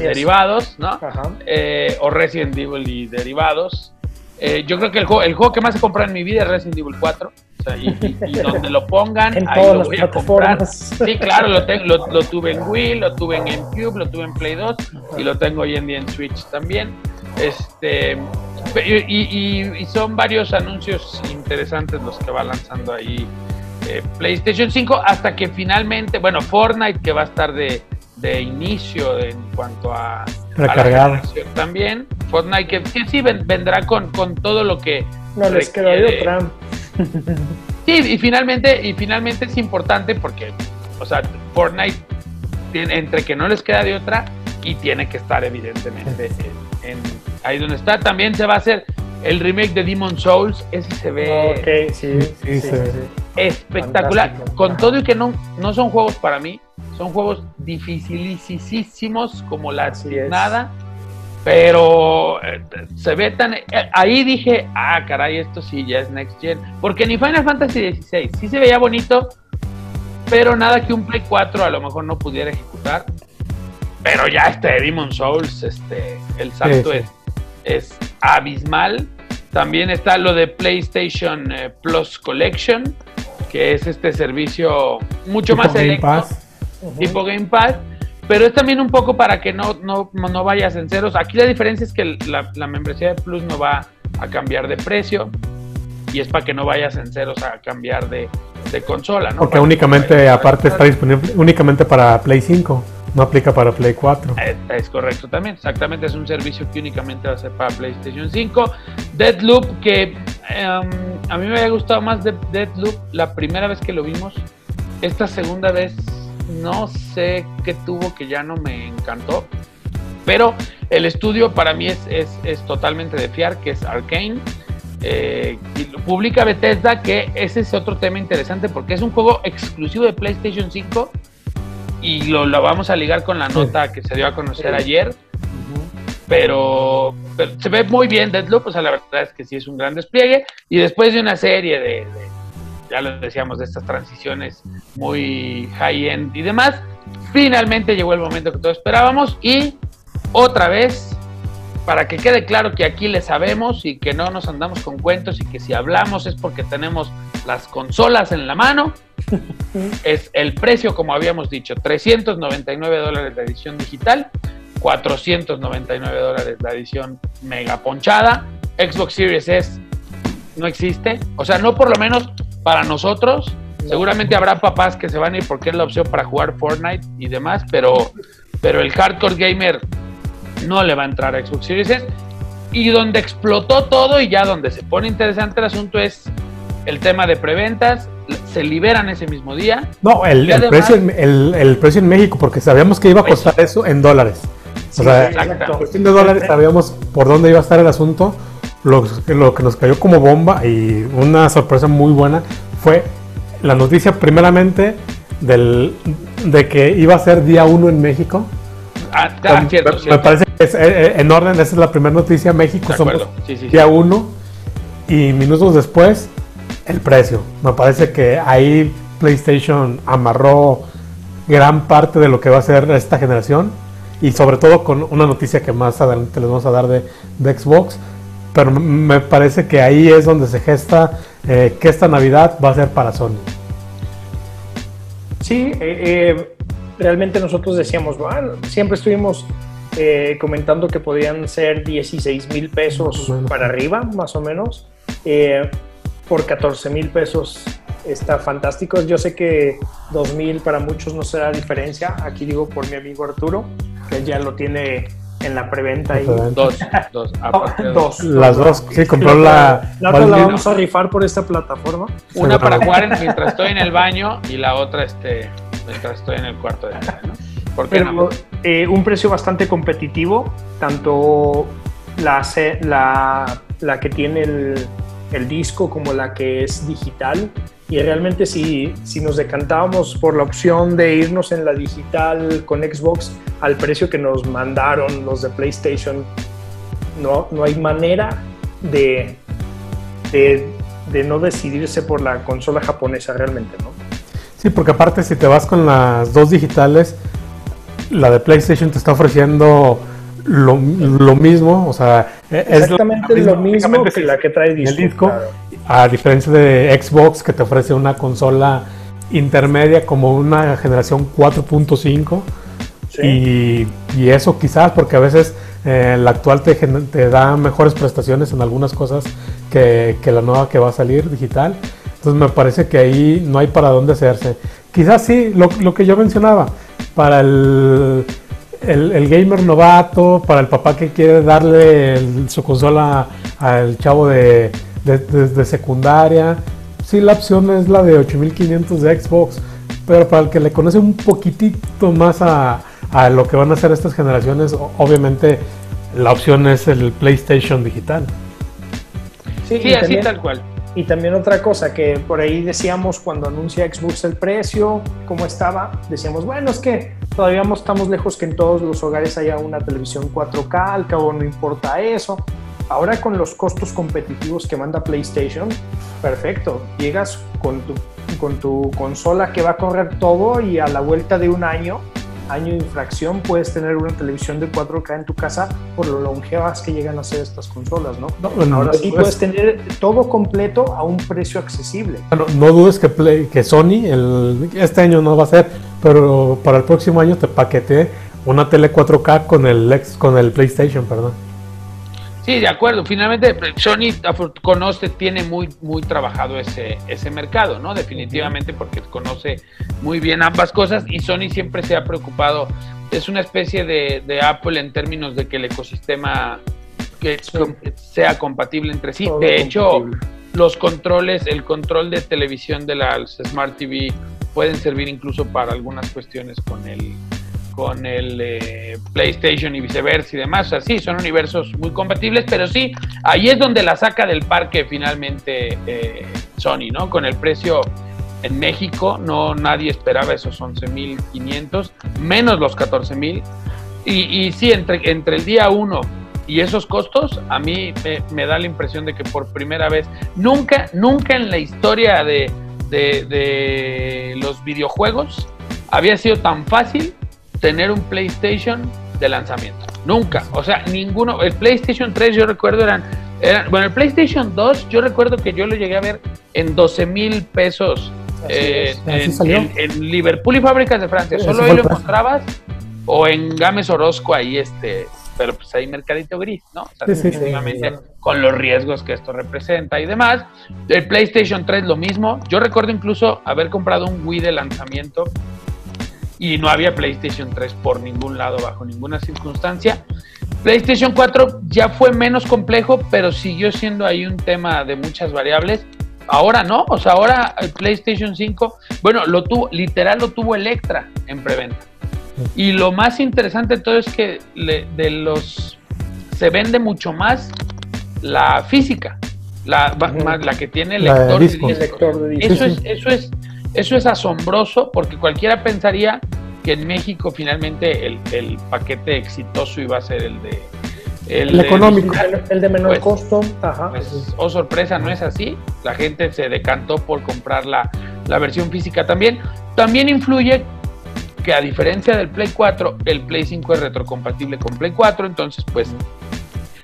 derivados, ¿no? Eh, o Resident Evil y derivados. Eh, yo creo que el juego, el juego que más he comprado en mi vida es Resident Evil 4 y, donde lo pongan, ahí lo voy a comprar. Sí, claro, lo, lo, tuve en Wii, lo tuve en GameCube, lo tuve en Play 2 y lo tengo hoy en día en Switch también. Este, y, son varios anuncios interesantes los que va lanzando ahí eh, PlayStation 5 hasta que finalmente, bueno, Fortnite que va a estar de, de inicio en cuanto a, recargar también. Fortnite que, sí vendrá con, con todo lo que no les queda de otra Sí, y finalmente, y finalmente es importante porque, o sea, Fortnite, entre que no les queda de otra, y tiene que estar evidentemente en, ahí donde está. También se va a hacer el remake de Demon Souls, ese se ve sí, sí, sí, espectacular. Con todo y que no, no son juegos para mí, son juegos dificilísimos como la nada, pero eh, se ve tan... Eh, ahí dije, ah, caray, esto sí ya es Next Gen, porque ni Final Fantasy XVI sí se veía bonito, pero nada que un Play 4 a lo mejor no pudiera ejecutar. Pero ya este Demon Souls, este, el salto Es, es abismal. También está lo de PlayStation eh, Plus Collection, que es este servicio mucho más selecto, tipo Game Pass, pero es también un poco para que no, no, no vayas en ceros. Aquí la diferencia es que la, la, membresía de Plus no va a cambiar de precio y es para que no vayas en ceros a cambiar de, de consola, ¿no? Porque únicamente, aparte, está disponible únicamente para Play 5. No aplica para Play 4. Es, correcto también, exactamente, es un servicio que únicamente va a ser para PlayStation 5. Deadloop, que em, a mí me había gustado más de Deadloop la primera vez que lo vimos. Esta segunda vez no sé qué tuvo que ya no me encantó. Pero el estudio para mí es, es, totalmente de fiar, que es Arkane. Eh, publica Bethesda, que ese es otro tema interesante porque es un juego exclusivo de PlayStation 5 y lo, vamos a ligar con la nota que se dio a conocer ayer. Pero, se ve muy bien Deadloop, o sea, la verdad es que sí es un gran despliegue. Y después de una serie de, ya lo decíamos, de estas transiciones muy high-end y demás, finalmente llegó el momento que todos esperábamos. Y otra vez, para que quede claro que aquí le sabemos y que no nos andamos con cuentos y que si hablamos es porque tenemos las consolas en la mano es el precio, como habíamos dicho, 399 dólares la edición digital, 499 dólares la edición mega ponchada. Xbox Series S no existe, o sea, no por lo menos para nosotros. Seguramente habrá papás que se van a ir porque es la opción para jugar Fortnite y demás, pero, pero el hardcore gamer no le va a entrar a Xbox Series S. Y donde explotó todo y ya donde se pone interesante el asunto es el tema de preventas se liberan ese mismo día. No, el, precio, en, el, precio en México, porque sabíamos que iba a costar eso en dólares. o sea, en cuestión de dólares sabíamos por dónde iba a estar el asunto. Lo, lo que nos cayó como bomba y una sorpresa muy buena fue la noticia primeramente del, de que iba a ser día 1 en México. Ah, ah cierto, me, parece que es, eh, eh, en orden, esa es la primera noticia. México somos día 1 y minutos después el precio. Me parece que ahí PlayStation amarró gran parte de lo que va a ser esta generación y sobre todo con una noticia que más adelante les vamos a dar de, Xbox. Pero me parece que ahí es donde se gesta eh, que esta Navidad va a ser para Sony. Sí, eh, eh, realmente nosotros decíamos, bueno, siempre estuvimos comentando que podían ser 16 mil pesos para arriba, más o menos por 14 mil pesos está fantástico. Yo sé que 2 mil para muchos no será diferencia. Aquí digo por mi amigo Arturo, que ya lo tiene en la preventa. Y... Dos, dos, dos. Las dos, sí, compró la. La otra la vamos a rifar por esta plataforma. Una para jugar mientras estoy en el baño y la otra este, mientras estoy en el cuarto de baño. Pero, eh, un precio bastante competitivo, tanto la, la, la que tiene el, el disco como la que es digital. Y realmente si, si nos decantábamos por la opción de irnos en la digital con Xbox al precio que nos mandaron los de PlayStation, no, no hay manera de, de, de no decidirse por la consola japonesa realmente, ¿no? Sí, porque aparte si te vas con las dos digitales, la de PlayStation te está ofreciendo lo, lo, mismo, o sea, es exactamente lo, mismo que la que trae disco, el disco a diferencia de Xbox que te ofrece una consola intermedia como una generación 4.5 y, y, eso quizás porque a veces eh, la actual te, te, da mejores prestaciones en algunas cosas que, que la nueva que va a salir digital. Entonces me parece que ahí no hay para dónde hacerse. Quizás sí, lo, lo que yo mencionaba, para el el, gamer novato, para el papá que quiere darle su consola al chavo de, secundaria. Sí, la opción es la de 8500 de Xbox, pero para el que le conoce un poquitito más a, a lo que van a hacer estas generaciones, obviamente la opción es el PlayStation digital. Sí, así tal cual. Y también otra cosa que por ahí decíamos cuando anuncia Xbox el precio, cómo estaba, decíamos, bueno, es que todavía estamos lejos que en todos los hogares haya una televisión 4K, al cabo no importa eso. Ahora con los costos competitivos que manda PlayStation, perfecto, llegas con tu, con tu consola que va a correr todo y a la vuelta de un año año de infracción puedes tener una televisión de 4K en tu casa por lo longevas que llegan a ser estas consolas, ¿no? Ahora sí puedes tener todo completo a un precio accesible. no dudes que, Play, que Sony el, este año no va a ser, pero para el próximo año te paquete una tele 4K con el, con el PlayStation, perdón. Sí, de acuerdo. Finalmente, Sony conoce, tiene muy, muy trabajado ese, ese mercado, ¿no? Definitivamente porque conoce muy bien ambas cosas y Sony siempre se ha preocupado. Es una especie de, Apple en términos de que el ecosistema que sea compatible entre sí. de hecho, los controles, el control de televisión de las Smart TV pueden servir incluso para algunas cuestiones con el con el eh, PlayStation y viceversa y demás. O sea, sí, son universos muy compatibles, pero sí, ahí es donde la saca del parque finalmente eh, Sony, ¿no? Con el precio en México, no nadie esperaba esos 11.500, menos los 14.000. Y, y sí, entre, entre el día 1 y esos costos, a mí me, da la impresión de que por primera vez, nunca, nunca en la historia de, de, de los videojuegos había sido tan fácil tener un PlayStation de lanzamiento. Nunca. O sea, ninguno. El PlayStation 3 yo recuerdo eran, eran bueno, el PlayStation 2 yo recuerdo que yo lo llegué a ver en 12 mil pesos eh, en, Liverpool y fábricas de Francia. Solo ahí lo encontrabas o en Games Orozco ahí este pero pues hay mercadito gris, ¿no? con los riesgos que esto representa y demás. El PlayStation 3 lo mismo. Yo recuerdo incluso haber comprado un Wii de lanzamiento y no había PlayStation 3 por ningún lado, bajo ninguna circunstancia. PlayStation 4 ya fue menos complejo, pero siguió siendo ahí un tema de muchas variables. Ahora no, o sea, ahora el PlayStation 5, bueno, lo tuvo, literal lo tuvo Electra en preventa. Y lo más interesante de todo es que de los se vende mucho más la física, la, la que tiene el lector, de disco. Eso, es, eso es eso es asombroso porque cualquiera pensaría que en México finalmente el, paquete exitoso iba a ser el de... El, económico, el, de menor pues, costo. Ajá. Pues, oh, sorpresa, no es así. La gente se decantó por comprar la, la versión física también. También influye que a diferencia del Play 4, el Play 5 es retrocompatible con Play 4, entonces pues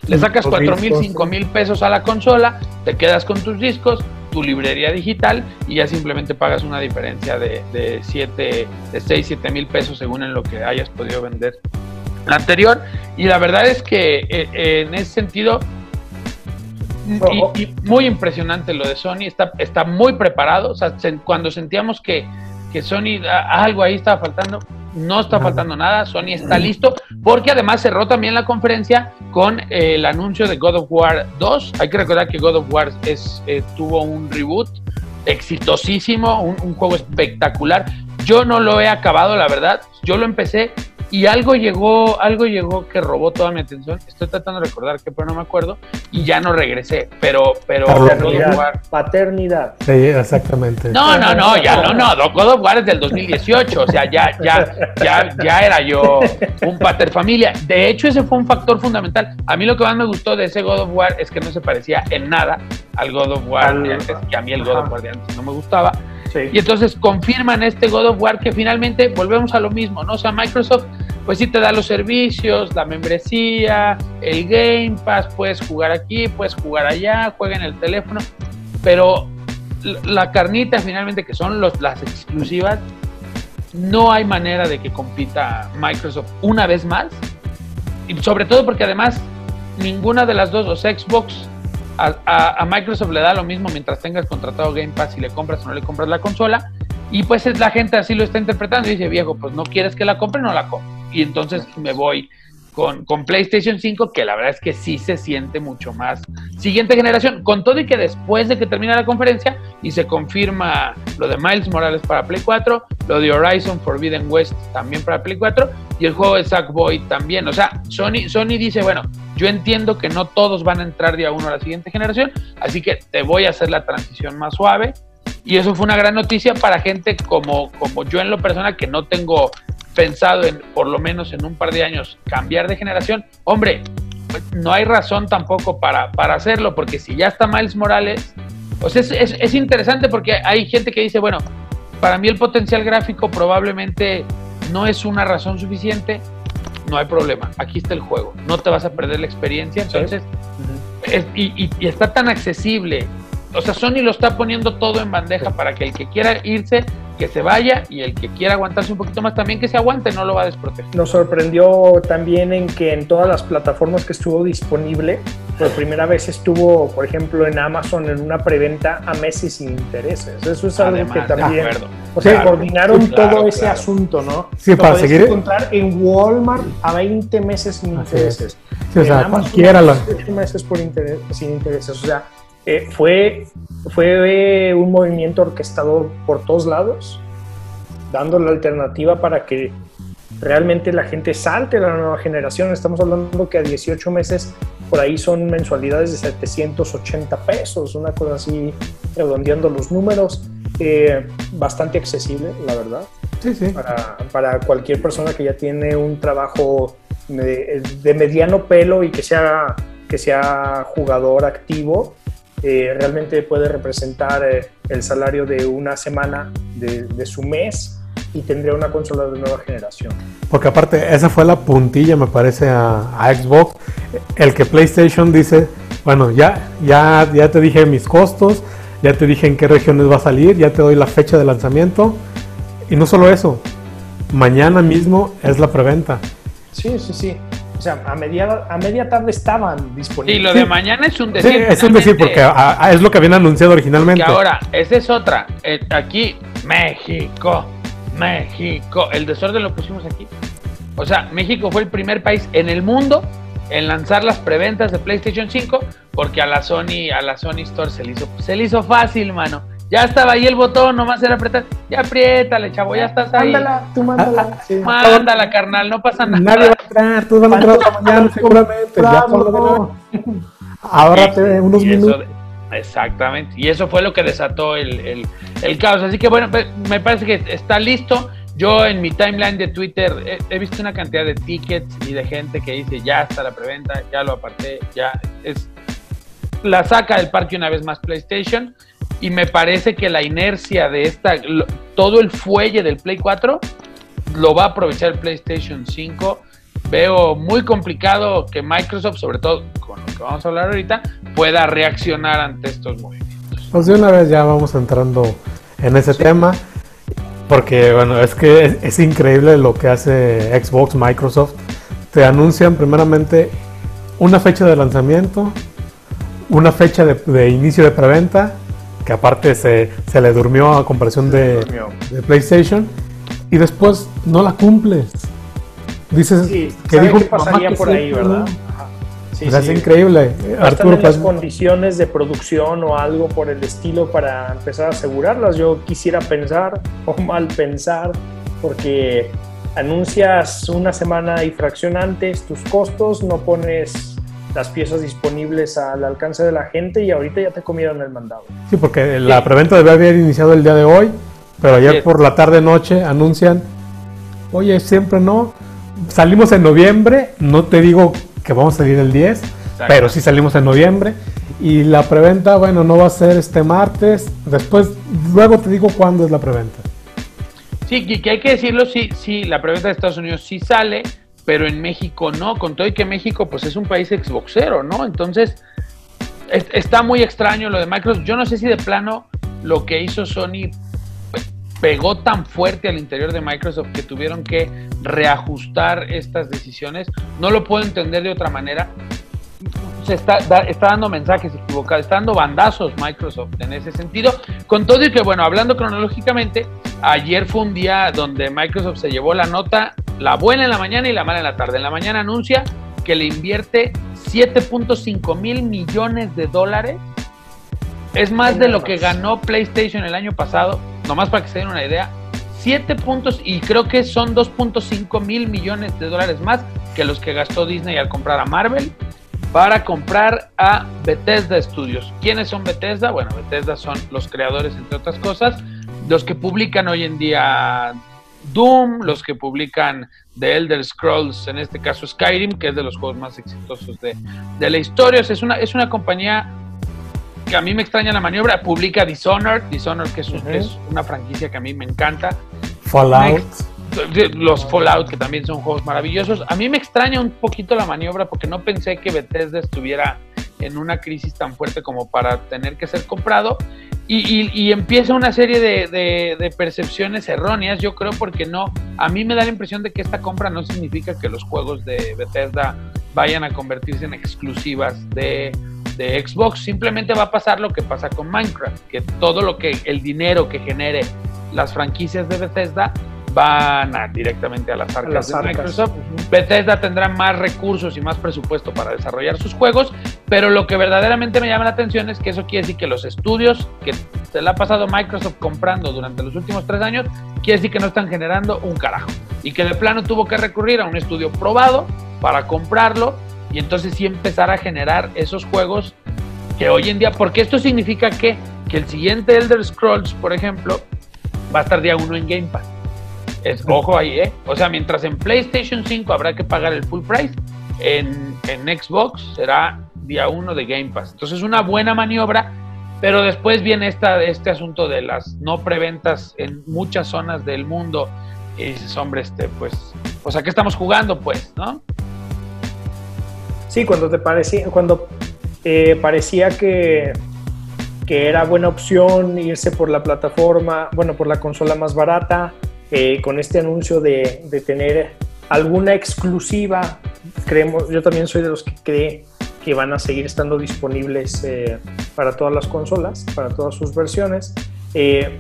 le sacas cuatro mil, cinco mil pesos a la consola, te quedas con tus discos, tu librería digital y ya simplemente pagas una diferencia de, de, siete, de 6, 7 mil pesos según en lo que hayas podido vender anterior. Y la verdad es que eh, en ese sentido, muy impresionante lo de Sony, está, está muy preparado. O sea, cuando sentíamos que, que Sony algo ahí estaba faltando, no está faltando nada, Sony está listo, porque además cerró también la conferencia con el anuncio de God of War 2. Hay que recordar que God of War es, eh, tuvo un reboot exitosísimo, un, juego espectacular. Yo no lo he acabado, la verdad. Yo lo empecé y algo llegó, algo llegó que robó toda mi atención. Estoy tratando de recordar que pero no me acuerdo y ya no regresé. Pero, pero paternidad. paternidad. Sí, exactamente. No, no, no, ya no, no. God of War es del 2018, o sea, ya, ya, ya, ya era yo un pater familia. De hecho, ese fue un factor fundamental. A mí lo que más me gustó de ese God of War es que no se parecía en nada al God of War de antes, que a mí el God of War de antes no me gustaba. Y entonces confirman este God of War que finalmente volvemos a lo mismo, ¿no? O sea, Microsoft pues sí te da los servicios, la membresía, el Game Pass, puedes jugar aquí, puedes jugar allá, juega en el teléfono, pero la carnita finalmente que son las exclusivas, no hay manera de que compita Microsoft una vez más, y sobre todo porque además ninguna de las dos, o sea, Xbox a, Microsoft le da lo mismo mientras tengas contratado Game Pass y le compras o no le compras la consola. Y pues es la gente así lo está interpretando y dice, viejo, pues no quieres que la compre, no la compre. Y entonces me voy con, con, PlayStation 5, que la verdad es que sí se siente mucho más siguiente generación. Con todo y que después de que termina la conferencia y se confirma lo de Miles Morales para Play 4, lo de Horizon Forbidden West también para Play 4 y el juego de Sackboy también. O sea, Sony, Sony dice, bueno, yo entiendo que no todos van a entrar día uno a la siguiente generación, así que te voy a hacer la transición más suave. Y eso fue una gran noticia para gente como, como yo en lo personal, que no tengo pensado en, por lo menos en un par de años, cambiar de generación. Hombre, no hay razón tampoco para, para hacerlo, porque si ya está Miles Morales, pues es, es, es interesante porque hay gente que dice, bueno, para mí el potencial gráfico probablemente no es una razón suficiente, no hay problema, aquí está el juego, no te vas a perder la experiencia, entonces, y, y, está tan accesible, o sea, Sony lo está poniendo todo en bandeja para que el que quiera irse que se vaya y el que quiera aguantarse un poquito más también que se aguante, no lo va a desproteger. Nos sorprendió también en que en todas las plataformas que estuvo disponible, por primera vez estuvo, por ejemplo, en Amazon en una preventa a meses sin intereses. Eso es algo que también... O sea, coordinaron todo ese asunto, ¿no? Sí, para seguir... encontrar en Walmart a 20 meses sin intereses. Sí, o sea, cualquiera lo... meses por interés, sin intereses. O sea, eh, fue, fue un movimiento orquestado por todos lados, dando la alternativa para que realmente la gente salte a la nueva generación. Estamos hablando que a 18 meses por ahí son mensualidades de 780 pesos, una cosa así, redondeando los números. Eh, bastante accesible, la verdad. Sí, sí. Para, para, cualquier persona que ya tiene un trabajo de, de mediano pelo y que sea, que sea jugador activo, eh, realmente puede representar eh, el salario de una semana de, su mes y tendría una consola de nueva generación. Porque aparte, esa fue la puntilla, me parece, a, Xbox. El que PlayStation dice, bueno, ya, ya, ya te dije mis costos, ya te dije en qué regiones va a salir, ya te doy la fecha de lanzamiento. Y no solo eso, mañana mismo es la preventa. Sí, sí, sí. O sea, a media, a media tarde estaban disponibles. Sí, lo de mañana es un decir. es un decir porque es lo que habían anunciado originalmente. ahora, esa es otra. Eh, aquí, México, México. El desorden lo pusimos aquí. O sea, México fue el primer país en el mundo en lanzar las preventas de PlayStation 5 porque a la Sony, a la Sony Store se le hizo, se le hizo fácil, mano. Ya estaba ahí el botón, nomás era apretar. Ya apriétale, chavo, ya estás ahí. Mándala, tú mándala. Ah, sí. Mándala, carnal, no pasa nada. Nadie va a entrar, todos van a entrar hasta mañana seguramente. Ya Ahora te unos minutos. Exactamente, y eso fue lo que desató el, el, el, caos. Así que bueno, me parece que está listo. Yo en mi timeline de Twitter he, he, visto una cantidad de tickets y de gente que dice ya está la preventa, ya lo aparté, ya es la saca del parque una vez más PlayStation y me parece que la inercia de esta, todo el fuelle del Play 4 lo va a aprovechar el PlayStation 5. Veo muy complicado que Microsoft, sobre todo con lo que vamos a hablar ahorita, pueda reaccionar ante estos movimientos. Pues de una vez ya vamos entrando en ese tema, porque bueno, es que es, increíble lo que hace Xbox, Microsoft. Te anuncian primeramente una fecha de lanzamiento, una fecha de, de inicio de preventa que aparte se, se le durmió a comparación de, de, PlayStation, y después no la cumples. Dices que dijo que pasaría por ahí, ¿verdad? Sí, es increíble. Arturo, las condiciones de producción o algo por el estilo para empezar a asegurarlas. Yo quisiera pensar o mal pensar, porque anuncias una semana y fracción antes tus costos, no pones las piezas disponibles al alcance de la gente y ahorita ya te comieron el mandado. Sí, porque la preventa debe haber iniciado el día de hoy, pero ayer por la tarde noche anuncian, oye, siempre no, salimos en noviembre, no te digo que vamos a salir el 10, pero sí salimos en noviembre y la preventa, bueno, no va a ser este martes, después, luego te digo cuándo es la preventa. Sí, que hay que decirlo, sí, sí, la preventa de Estados Unidos sí sale, pero en México no, con todo y que México pues es un país exboxero, ¿no? Entonces está muy extraño lo de Microsoft. Yo no sé si de plano lo que hizo Sony pues, pegó tan fuerte al interior de Microsoft que tuvieron que reajustar estas decisiones. No lo puedo entender de otra manera. Se está, está dando mensajes equivocados, está dando bandazos Microsoft en ese sentido. Con todo y que, bueno, hablando cronológicamente, ayer fue un día donde Microsoft se llevó la nota la buena en la mañana y la mala en la tarde. En la mañana anuncia que le invierte 7.5 mil millones de dólares. Es más de lo que ganó PlayStation el año pasado. Nomás para que se den una idea, 7 puntos y creo que son 2.5 mil millones de dólares más que los que gastó Disney al comprar a Marvel para comprar a Bethesda Studios. ¿Quiénes son Bethesda? Bueno, Bethesda son los creadores, entre otras cosas, los que publican hoy en día Doom, los que publican The Elder Scrolls, en este caso Skyrim, que es de los juegos más exitosos de, la historia. es, una, es una compañía que a mí me extraña la maniobra. Publica Dishonored, Dishonored que es, es una franquicia que a mí me encanta. Fallout los Fallout, que también son juegos maravillosos. A mí me extraña un poquito la maniobra porque no pensé que Bethesda estuviera en una crisis tan fuerte como para tener que ser comprado. Y, empieza una serie de, percepciones erróneas, yo creo, porque no, a mí me da la impresión de que esta compra no significa que los juegos de Bethesda vayan a convertirse en exclusivas de, de Xbox. Simplemente va a pasar lo que pasa con Minecraft, que todo lo que el dinero que genere las franquicias de Bethesda van directamente a las arcas de Microsoft. Bethesda tendrá más recursos y más presupuesto para desarrollar sus juegos, pero lo que verdaderamente me llama la atención es que eso quiere decir que los estudios que se le ha pasado Microsoft comprando durante los últimos tres años, quiere decir que no están generando un carajo. Y que de plano tuvo que recurrir a un estudio probado para comprarlo y entonces sí empezar a generar esos juegos que hoy en día, porque esto significa que, que el siguiente Elder Scrolls, por ejemplo, va a estar día uno en Game Pass es, ojo ahí, ¿eh? O sea, mientras en PlayStation 5 habrá que pagar el full price, en, Xbox será día uno de Game Pass. Entonces es una buena maniobra, pero después viene esta, este asunto de las no preventas en muchas zonas del mundo. Y dices, hombre, este, pues, pues a qué estamos jugando, pues, ¿no? Sí, cuando te parecía, cuando eh, parecía que, que era buena opción irse por la plataforma, bueno, por la consola más barata, eh, con este anuncio de, de, tener alguna exclusiva. Creemos, yo también soy de los que cree que van a seguir estando disponibles eh, para todas las consolas, para todas sus versiones. Eh,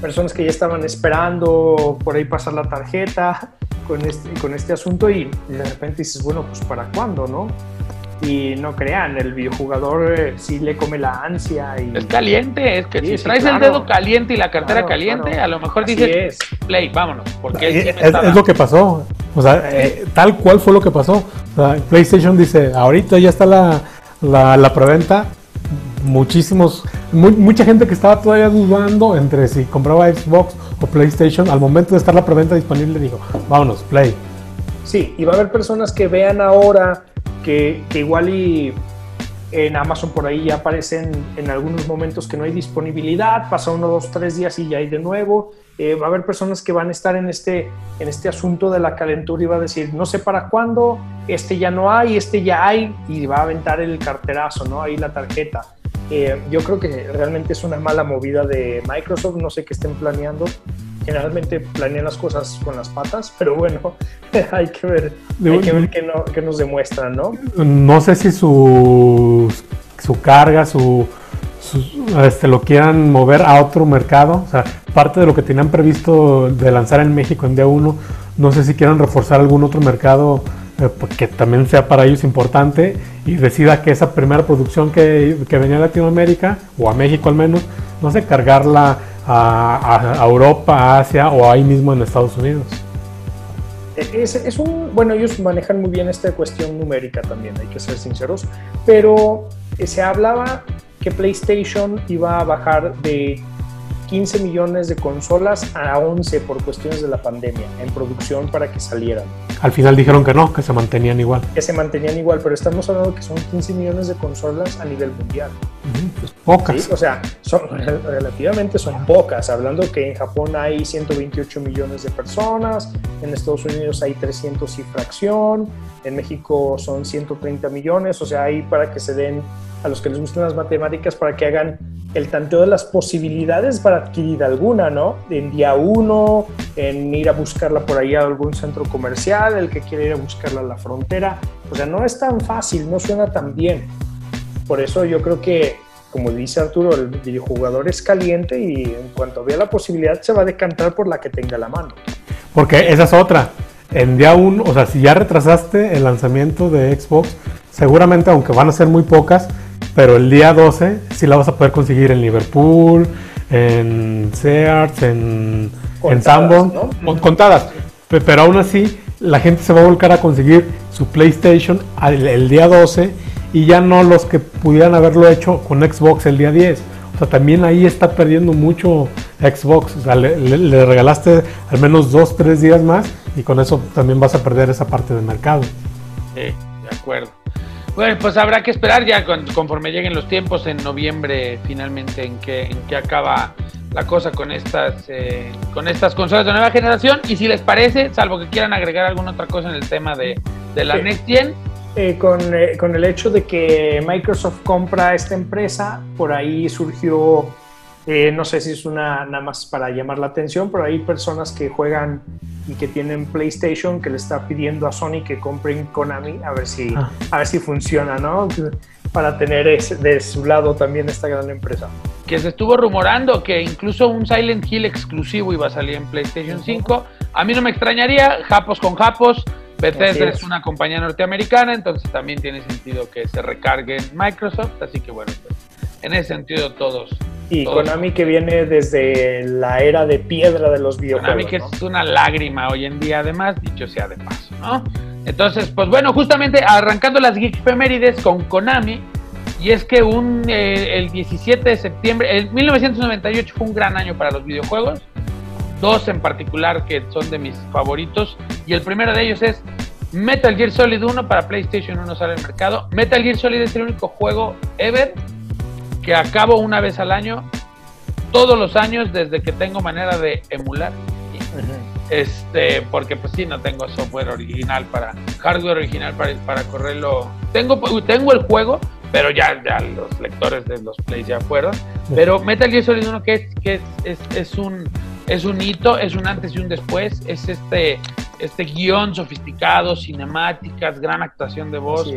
personas que ya estaban esperando por ahí pasar la tarjeta con este, con este asunto y de repente dices, bueno, pues para cuándo, ¿no? Y no crean, el videojugador eh, sí le come la ansia. Y... Es caliente, es que si traes el dedo caliente y la cartera caliente, a lo mejor dices, play, vámonos. Porque es, lo que pasó. O sea, eh, tal cual fue lo que pasó. PlayStation dice, ahorita ya está la, la, preventa. Muchísimos, mucha gente que estaba todavía dudando entre si compraba Xbox o PlayStation, al momento de estar la preventa disponible dijo, vámonos, play. Sí, y va a haber personas que vean ahora que, igual y en Amazon por ahí ya aparecen en algunos momentos que no hay disponibilidad, pasa uno, dos, tres días y ya hay de nuevo. Eh, va a haber personas que van a estar en este, en este asunto de la calentura y va a decir, no sé para cuándo, este ya no hay, este ya hay, y va a aventar el carterazo, ¿no? Ahí la tarjeta. Eh, yo creo que realmente es una mala movida de Microsoft, no sé qué estén planeando, generalmente planean las cosas con las patas, pero bueno, hay que ver, hay que ver qué, nos demuestran, ¿no? No sé si su, su carga, su, este, lo quieran mover a otro mercado, o sea, parte de lo que tenían previsto de lanzar en México en día 1, no sé si quieran reforzar algún otro mercado eh, pues, que también sea para ellos importante y decida que esa primera producción que, que venía a Latinoamérica, o a México al menos, no sé, cargarla a, Europa, Asia o ahí mismo en Estados Unidos. Es, un, bueno, ellos manejan muy bien esta cuestión numérica también, hay que ser sinceros, pero se hablaba que PlayStation iba a bajar de 15 millones de consolas a 11 por cuestiones de la pandemia en producción para que salieran. Al final dijeron que no, que se mantenían igual. Que se mantenían igual, pero estamos hablando que son 15 millones de consolas a nivel mundial. Pues pocas. O sea, son, relativamente son pocas. Hablando que en Japón hay 128 millones de personas, en Estados Unidos hay 300 y fracción, en México son 130 millones, o sea, hay para que se den a los que les gustan las matemáticas para que hagan el tanteo de las posibilidades para adquirir alguna, ¿no? En día uno, en ir a buscarla por ahí a algún centro comercial, el que quiere ir a buscarla a la frontera. O sea, no es tan fácil, no suena tan bien. Por eso yo creo que, como dice Arturo, el videojugador es caliente y en cuanto vea la posibilidad se va a decantar por la que tenga la mano. Porque esa es otra. En día uno, o sea, si ya retrasaste el lanzamiento de Xbox, seguramente, aunque van a ser muy pocas, pero el día 12 sí la vas a poder conseguir en Liverpool, en Sears, en, en Sanborn, contadas. Pero aún así, la gente se va a volcar a conseguir su PlayStation el, día 12 y ya no los que pudieran haberlo hecho con Xbox el día 10. O sea, también ahí está perdiendo mucho Xbox. O sea, le, regalaste al menos dos, tres días más y con eso también vas a perder esa parte del mercado. Sí, de acuerdo. Bueno, pues habrá que esperar ya conforme lleguen los tiempos en noviembre finalmente en que, en que acaba la cosa con estas, eh, con estas consolas de nueva generación. Y si les parece, salvo que quieran agregar alguna otra cosa en el tema de, la Next Gen. Eh, con, eh, con, el hecho de que Microsoft compra esta empresa, por ahí surgió, no sé si es una nada más para llamar la atención, pero hay personas que juegan y que tienen PlayStation que le está pidiendo a Sony que compren Konami a ver si, ah. a ver si funciona, ¿no? Para tener de su lado también esta gran empresa que se estuvo rumorando que incluso un Silent Hill exclusivo iba a salir en PlayStation 5. A mí no me extrañaría, Japos con Japos. Bethesda es. una compañía norteamericana, entonces también tiene sentido que se recargue en Microsoft. Así que bueno, pues, en ese sentido todos. Y Konami que viene desde la era de piedra de los videojuegos. Konami que es una lágrima hoy en día, además, dicho sea de paso, ¿no? Entonces, pues bueno, justamente arrancando las Geek Femérides con Konami, y es que un, eh, el 17 de septiembre, el 1998 fue un gran año para los videojuegos. Dos en particular que son de mis favoritos. Y el primero de ellos es Metal Gear Solid 1 para PlayStation 1 sale al mercado. Metal Gear Solid es el único juego ever que acabo una vez al año, todos los años desde que tengo manera de emular. Este, porque pues sí, no tengo software original para, hardware original para, para correrlo. Tengo, tengo el juego, pero ya, ya los lectores de los plays ya fueron. Pero Metal Gear Solid 1 que es, que es, es, un, es un hito, es un antes y un después, es este, este guion sofisticado, cinemáticas, gran actuación de voz,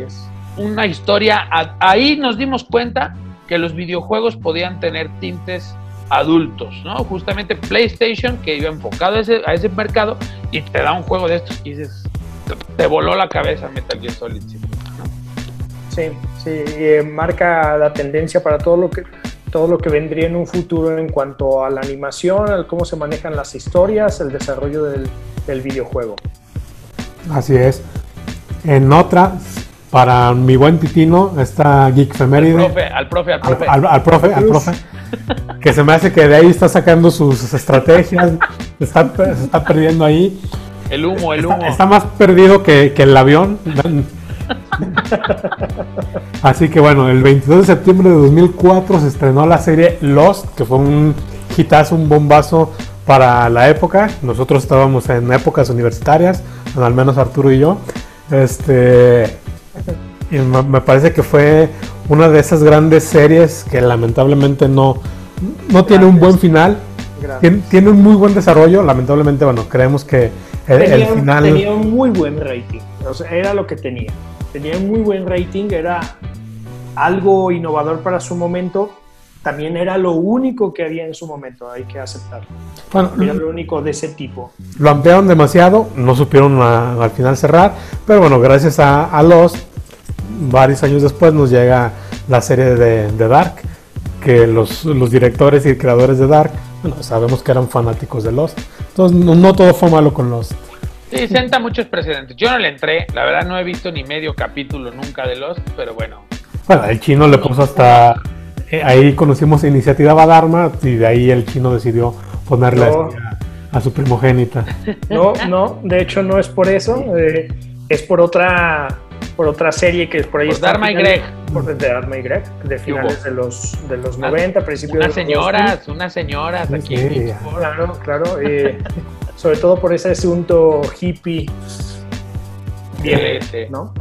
una historia. Ahí nos dimos cuenta que los videojuegos podían tener tintes adultos, ¿no? Justamente PlayStation, que iba enfocado a ese, a ese mercado, y te da un juego de estos y dices, te voló la cabeza Metal Gear Solid Sí, sí, eh, marca la tendencia para todo lo que todo lo que vendría en un futuro en cuanto a la animación, al cómo se manejan las historias, el desarrollo del, videojuego. Así es. En otra, para mi buen Titino, está Geek Feméride. Al profe, al profe, al profe. Al, profe, Que se me hace que de ahí está sacando sus estrategias, se está, está perdiendo ahí. El humo, el humo. Está, más perdido que, que el avión. Así que bueno, el 22 de septiembre de 2004 se estrenó la serie Lost, que fue un hitazo, un bombazo para la época. Nosotros estábamos en épocas universitarias, al menos Arturo y yo. Este, me parece que fue una de esas grandes series que lamentablemente no, no tiene un buen final. Tiene, un muy buen desarrollo. Lamentablemente, bueno, creemos que el, final. Tenía un muy buen rating. era lo que tenía tenía un muy buen rating, era algo innovador para su momento, también era lo único que había en su momento, hay que aceptarlo. Bueno, era lo único de ese tipo. Lo ampliaron demasiado, no supieron al final cerrar, pero bueno, gracias a, a Lost, varios años después nos llega la serie de, Dark, que los, los, directores y creadores de Dark, bueno, sabemos que eran fanáticos de Lost. Entonces, no, no todo fue malo con Lost. Sí, senta muchos precedentes. Yo no le entré, la verdad no he visto ni medio capítulo nunca de Lost, pero bueno. Bueno, el chino le puso hasta... Eh, ahí conocimos Iniciativa Badarma y de ahí el chino decidió ponerle a, su primogénita. No, no, de hecho no es por eso, eh, es por otra por otra serie que es por ahí por Dharma y Greg. Por de Dharma y Greg, de finales de los, de los 90, principios de los señoras, unas señoras aquí. claro, claro. Eh, sobre todo por ese asunto hippie. Bien, ¿no?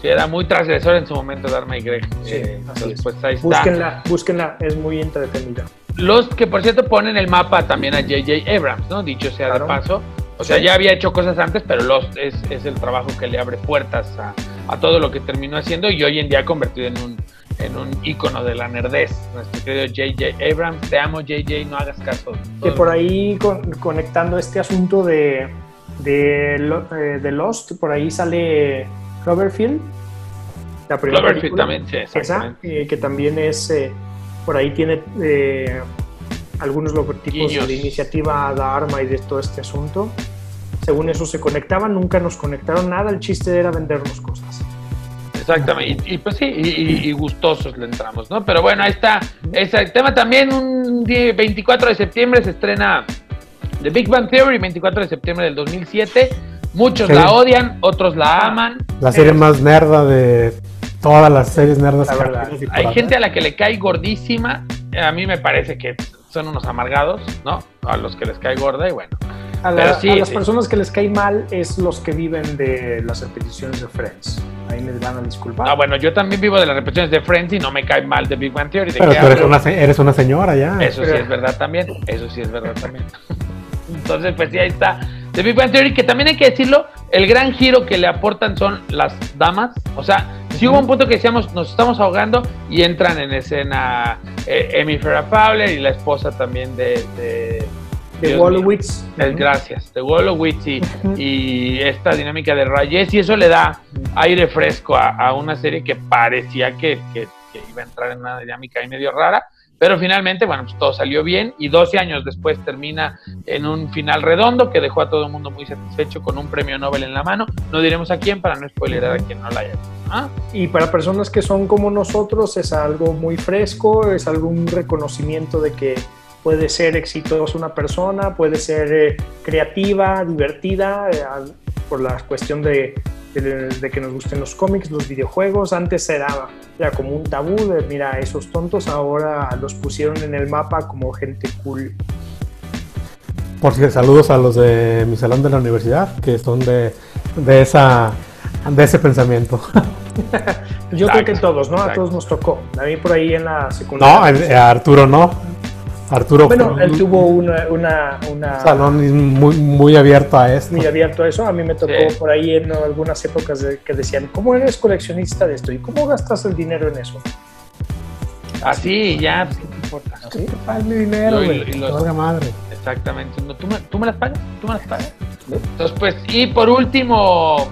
Sí, era muy transgresor en su momento Dharma y Greg. Eh, pues ahí búsquenla, búsquenla, es muy entretenida. Los que por cierto ponen el mapa también a J.J. Abrams, ¿no? Dicho sea de paso. O sea, ya había hecho cosas antes, pero Lost es, es el trabajo que le abre puertas a, a, todo lo que terminó haciendo y hoy en día ha convertido en un, en un ícono de la nerdez. Nuestro querido J.J. Abrams, te amo J.J., no hagas caso. Que por ahí conectando este asunto de, de, eh, de, Lost, por ahí sale Cloverfield. La Cloverfield también, sí, Esa, eh, que también es, eh, por ahí tiene algunos logotipos de la iniciativa Dharma y de todo este asunto. Según eso se conectaban, nunca nos conectaron nada, el chiste era vendernos cosas. Exactamente, y, pues sí, y, gustosos le entramos, ¿no? Pero bueno, ahí está, ese tema también, un 24 de septiembre se estrena The Big Bang Theory, 24 de septiembre del 2007. Muchos la odian, otros la aman. La serie más nerda de todas las series nerdas. Hay gente a la que le cae gordísima, a mí me parece que son unos amargados, ¿no? A los que les cae gorda y bueno. A, las personas que les cae mal es los que viven de las repeticiones de Friends. Ahí me van a disculpar. Ah, bueno, yo también vivo de las repeticiones de Friends y no me cae mal de Big Bang Theory. Pero tú eres una, eres una, señora ya. Eso sí es verdad también. Eso sí es verdad también. Entonces, pues sí, ahí está. De Big Bang Theory, que también hay que decirlo, el gran giro que le aportan son las damas. O sea, si hubo un punto que decíamos, nos estamos ahogando y entran en escena eh, Amy Farrah Fowler y la esposa también de... de de Wolowitz. Gracias, de Wolowitz y, esta dinámica de Rayes y eso le da aire fresco a, una serie que parecía que, que, iba a entrar en una dinámica ahí medio rara, pero finalmente, bueno, pues todo salió bien y 12 años después termina en un final redondo que dejó a todo el mundo muy satisfecho con un premio Nobel en la mano. No diremos a quién para no spoilerar a quien no la haya visto. ¿ah? Y para personas que son como nosotros es algo muy fresco, es algún reconocimiento de que puede ser exitosa una persona, puede ser eh, creativa, divertida, eh, por la cuestión de de, que nos gusten los cómics, los videojuegos. Antes era, era como un tabú de, mira, esos tontos ahora los pusieron en el mapa como gente cool. Por si saludos a los de mi salón de la universidad, que son de, de esa de ese pensamiento. Yo creo que todos, ¿no? A todos nos tocó. A mí por ahí en la secundaria. No, a Arturo no. Arturo. Bueno, él tuvo una, una, una, salón muy, muy abierto a esto. Muy abierto a eso. A mí me tocó por ahí en algunas épocas que decían, ¿cómo eres coleccionista de esto? ¿Y cómo gastas el dinero en eso? Así, ya, pues, ¿qué te importa? Sí, mi dinero, güey. madre. Exactamente. ¿tú, me, ¿Tú me las pagas? ¿Tú me las pagas? Entonces, pues, y por último,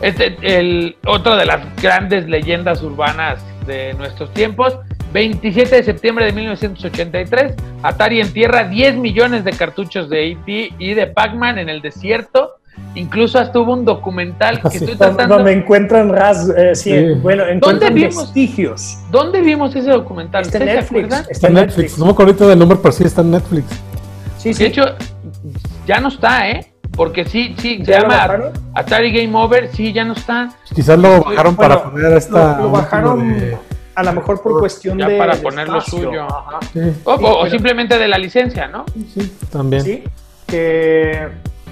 este, el, otro de las grandes leyendas urbanas de nuestros tiempos, 27 de septiembre de 1983, Atari entierra 10 millones de cartuchos de E.T. y de Pac-Man en el desierto. Incluso hasta hubo un documental que estoy tratando... Donde encuentran ras, eh, sí, bueno, encuentran ¿Dónde vimos, vestigios. ¿Dónde vimos ese documental? Está en Netflix. Está en Netflix. No me acuerdo del nombre, pero sí está en Netflix. Sí, sí. De hecho, ya no está, ¿eh? Porque sí, sí, se llama Atari Game Over, sí, ya no está. Quizás lo bajaron para poner esta... Lo, bajaron a lo mejor por cuestión ya de. para poner lo suyo. O, simplemente de la licencia, ¿no? Sí, también. Sí, que.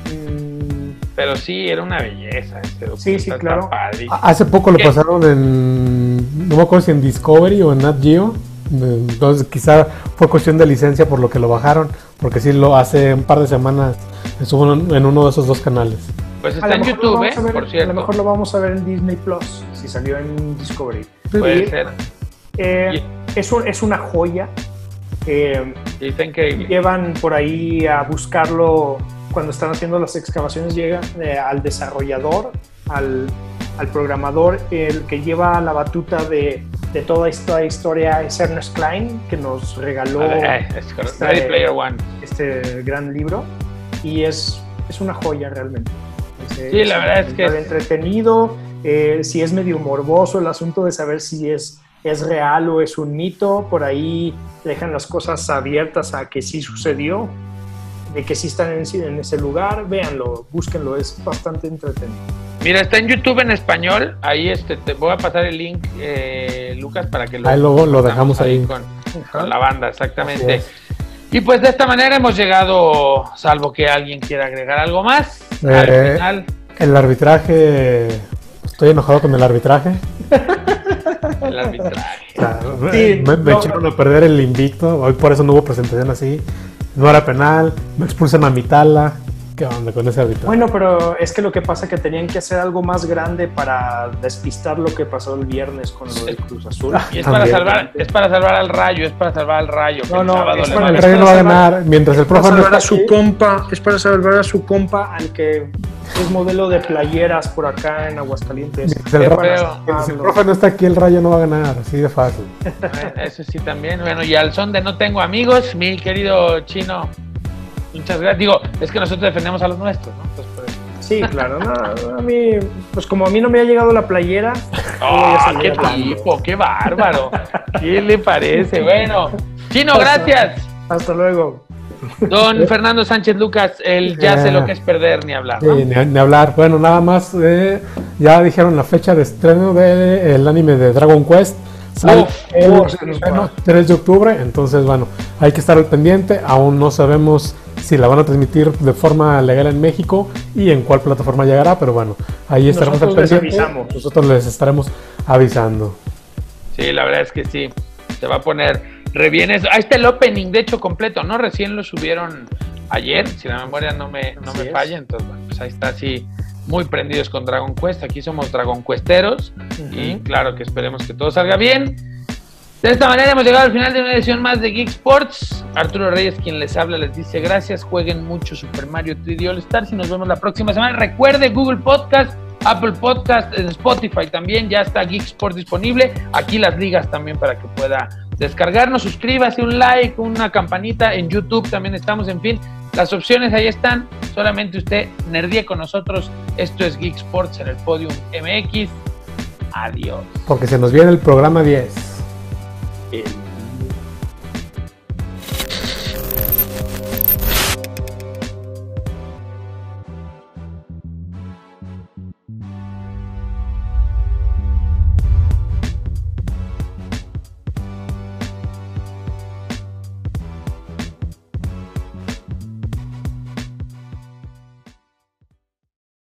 Mm, pero sí, era una belleza. sí, sí, claro. Hace poco lo pasaron en. No me acuerdo si en Discovery o en Nat Geo. Entonces, quizá fue cuestión de licencia por lo que lo bajaron. Porque sí, lo hace un par de semanas estuvo en uno de esos dos canales. Pues está en YouTube, ¿eh? por cierto. A lo mejor lo vamos a ver en Disney Plus, si salió en Discovery. Puede ser. Eh, es, es, una joya. Eh, Llevan por ahí a buscarlo cuando están haciendo las excavaciones, llega eh, al desarrollador, al, al, programador, el que lleva la batuta de, de, toda esta historia es Ernest Klein, que nos regaló eh, este, Player One. este gran libro. Y es, es una joya realmente. sí, la verdad es que... Es entretenido, si es medio morboso el asunto de saber si es es real o es un mito, por ahí dejan las cosas abiertas a que sí sucedió, de que sí están en, ese lugar, véanlo, búsquenlo, es bastante entretenido. Mira, está en YouTube en español, ahí este, te voy a pasar el link, eh, Lucas, para que lo... Ahí luego lo dejamos ahí. Con, la banda, exactamente. Y pues de esta manera hemos llegado, salvo que alguien quiera agregar algo más. al eh, final. El arbitraje, estoy enojado con el arbitraje. el arbitraje. me, echaron a perder el invicto, hoy por eso no hubo presentación así. No era penal, me expulsan a Mitala. ¿Qué onda con ese arbitraje? Bueno, pero es que lo que pasa es que tenían que hacer algo más grande para despistar lo que pasó el viernes con lo de Cruz Azul. Y es para, salvar, es para salvar al rayo, es para salvar al rayo. No, no, es para, el rayo no va a ganar. Mientras el profe no está a su compa, es para salvar a su compa al que es modelo de playeras por acá en Aguascalientes. el, el profe no está aquí, el rayo no va a ganar, así de fácil. Eso sí también. Bueno, y al son de no tengo amigos, mi querido chino, Muchas gracias. Digo, es que nosotros defendemos a los nuestros, ¿no? Pues, sí, claro. a mí, pues como a mí no me ha llegado la playera. ¡Oh, qué tipo! ¡Qué bárbaro! ¿Qué le parece? Bueno, Chino, gracias. Hasta luego. Don Fernando Sánchez Lucas, él ya sé lo que es perder ni hablar. ni, hablar. Bueno, nada más, eh, ya dijeron la fecha de estreno del anime de Dragon Quest. El, 3 de octubre, entonces bueno, hay que estar al pendiente, aún no sabemos si la van a transmitir de forma legal en México y en cuál plataforma llegará, pero bueno, ahí estaremos Nosotros les avisamos. Nosotros les estaremos avisando. Sí, la verdad es que sí. Se va a poner re bien eso. Ahí está el opening, de hecho, completo, ¿no? Recién lo subieron ayer, si la memoria no me, no me falla. Entonces, bueno, pues ahí está así muy prendidos con Dragon Quest. Aquí somos Dragon Questeros y claro que esperemos que todo salga bien. De esta manera hemos llegado al final de una edición más de Geek Sports. Arturo Reyes, quien les habla, les dice gracias. Jueguen mucho Super Mario 3D All Stars y nos vemos la próxima semana. Recuerde Google Podcast, Apple Podcast, Spotify también. Ya está Geek Sports disponible. Aquí las ligas también para que pueda descargarnos. Suscríbase, un like, una campanita. En YouTube también estamos. En fin, las opciones ahí están, solamente usted nerdie con nosotros. Esto es Geek Sports en el Podium MX. Adiós. Porque se nos viene el programa 10.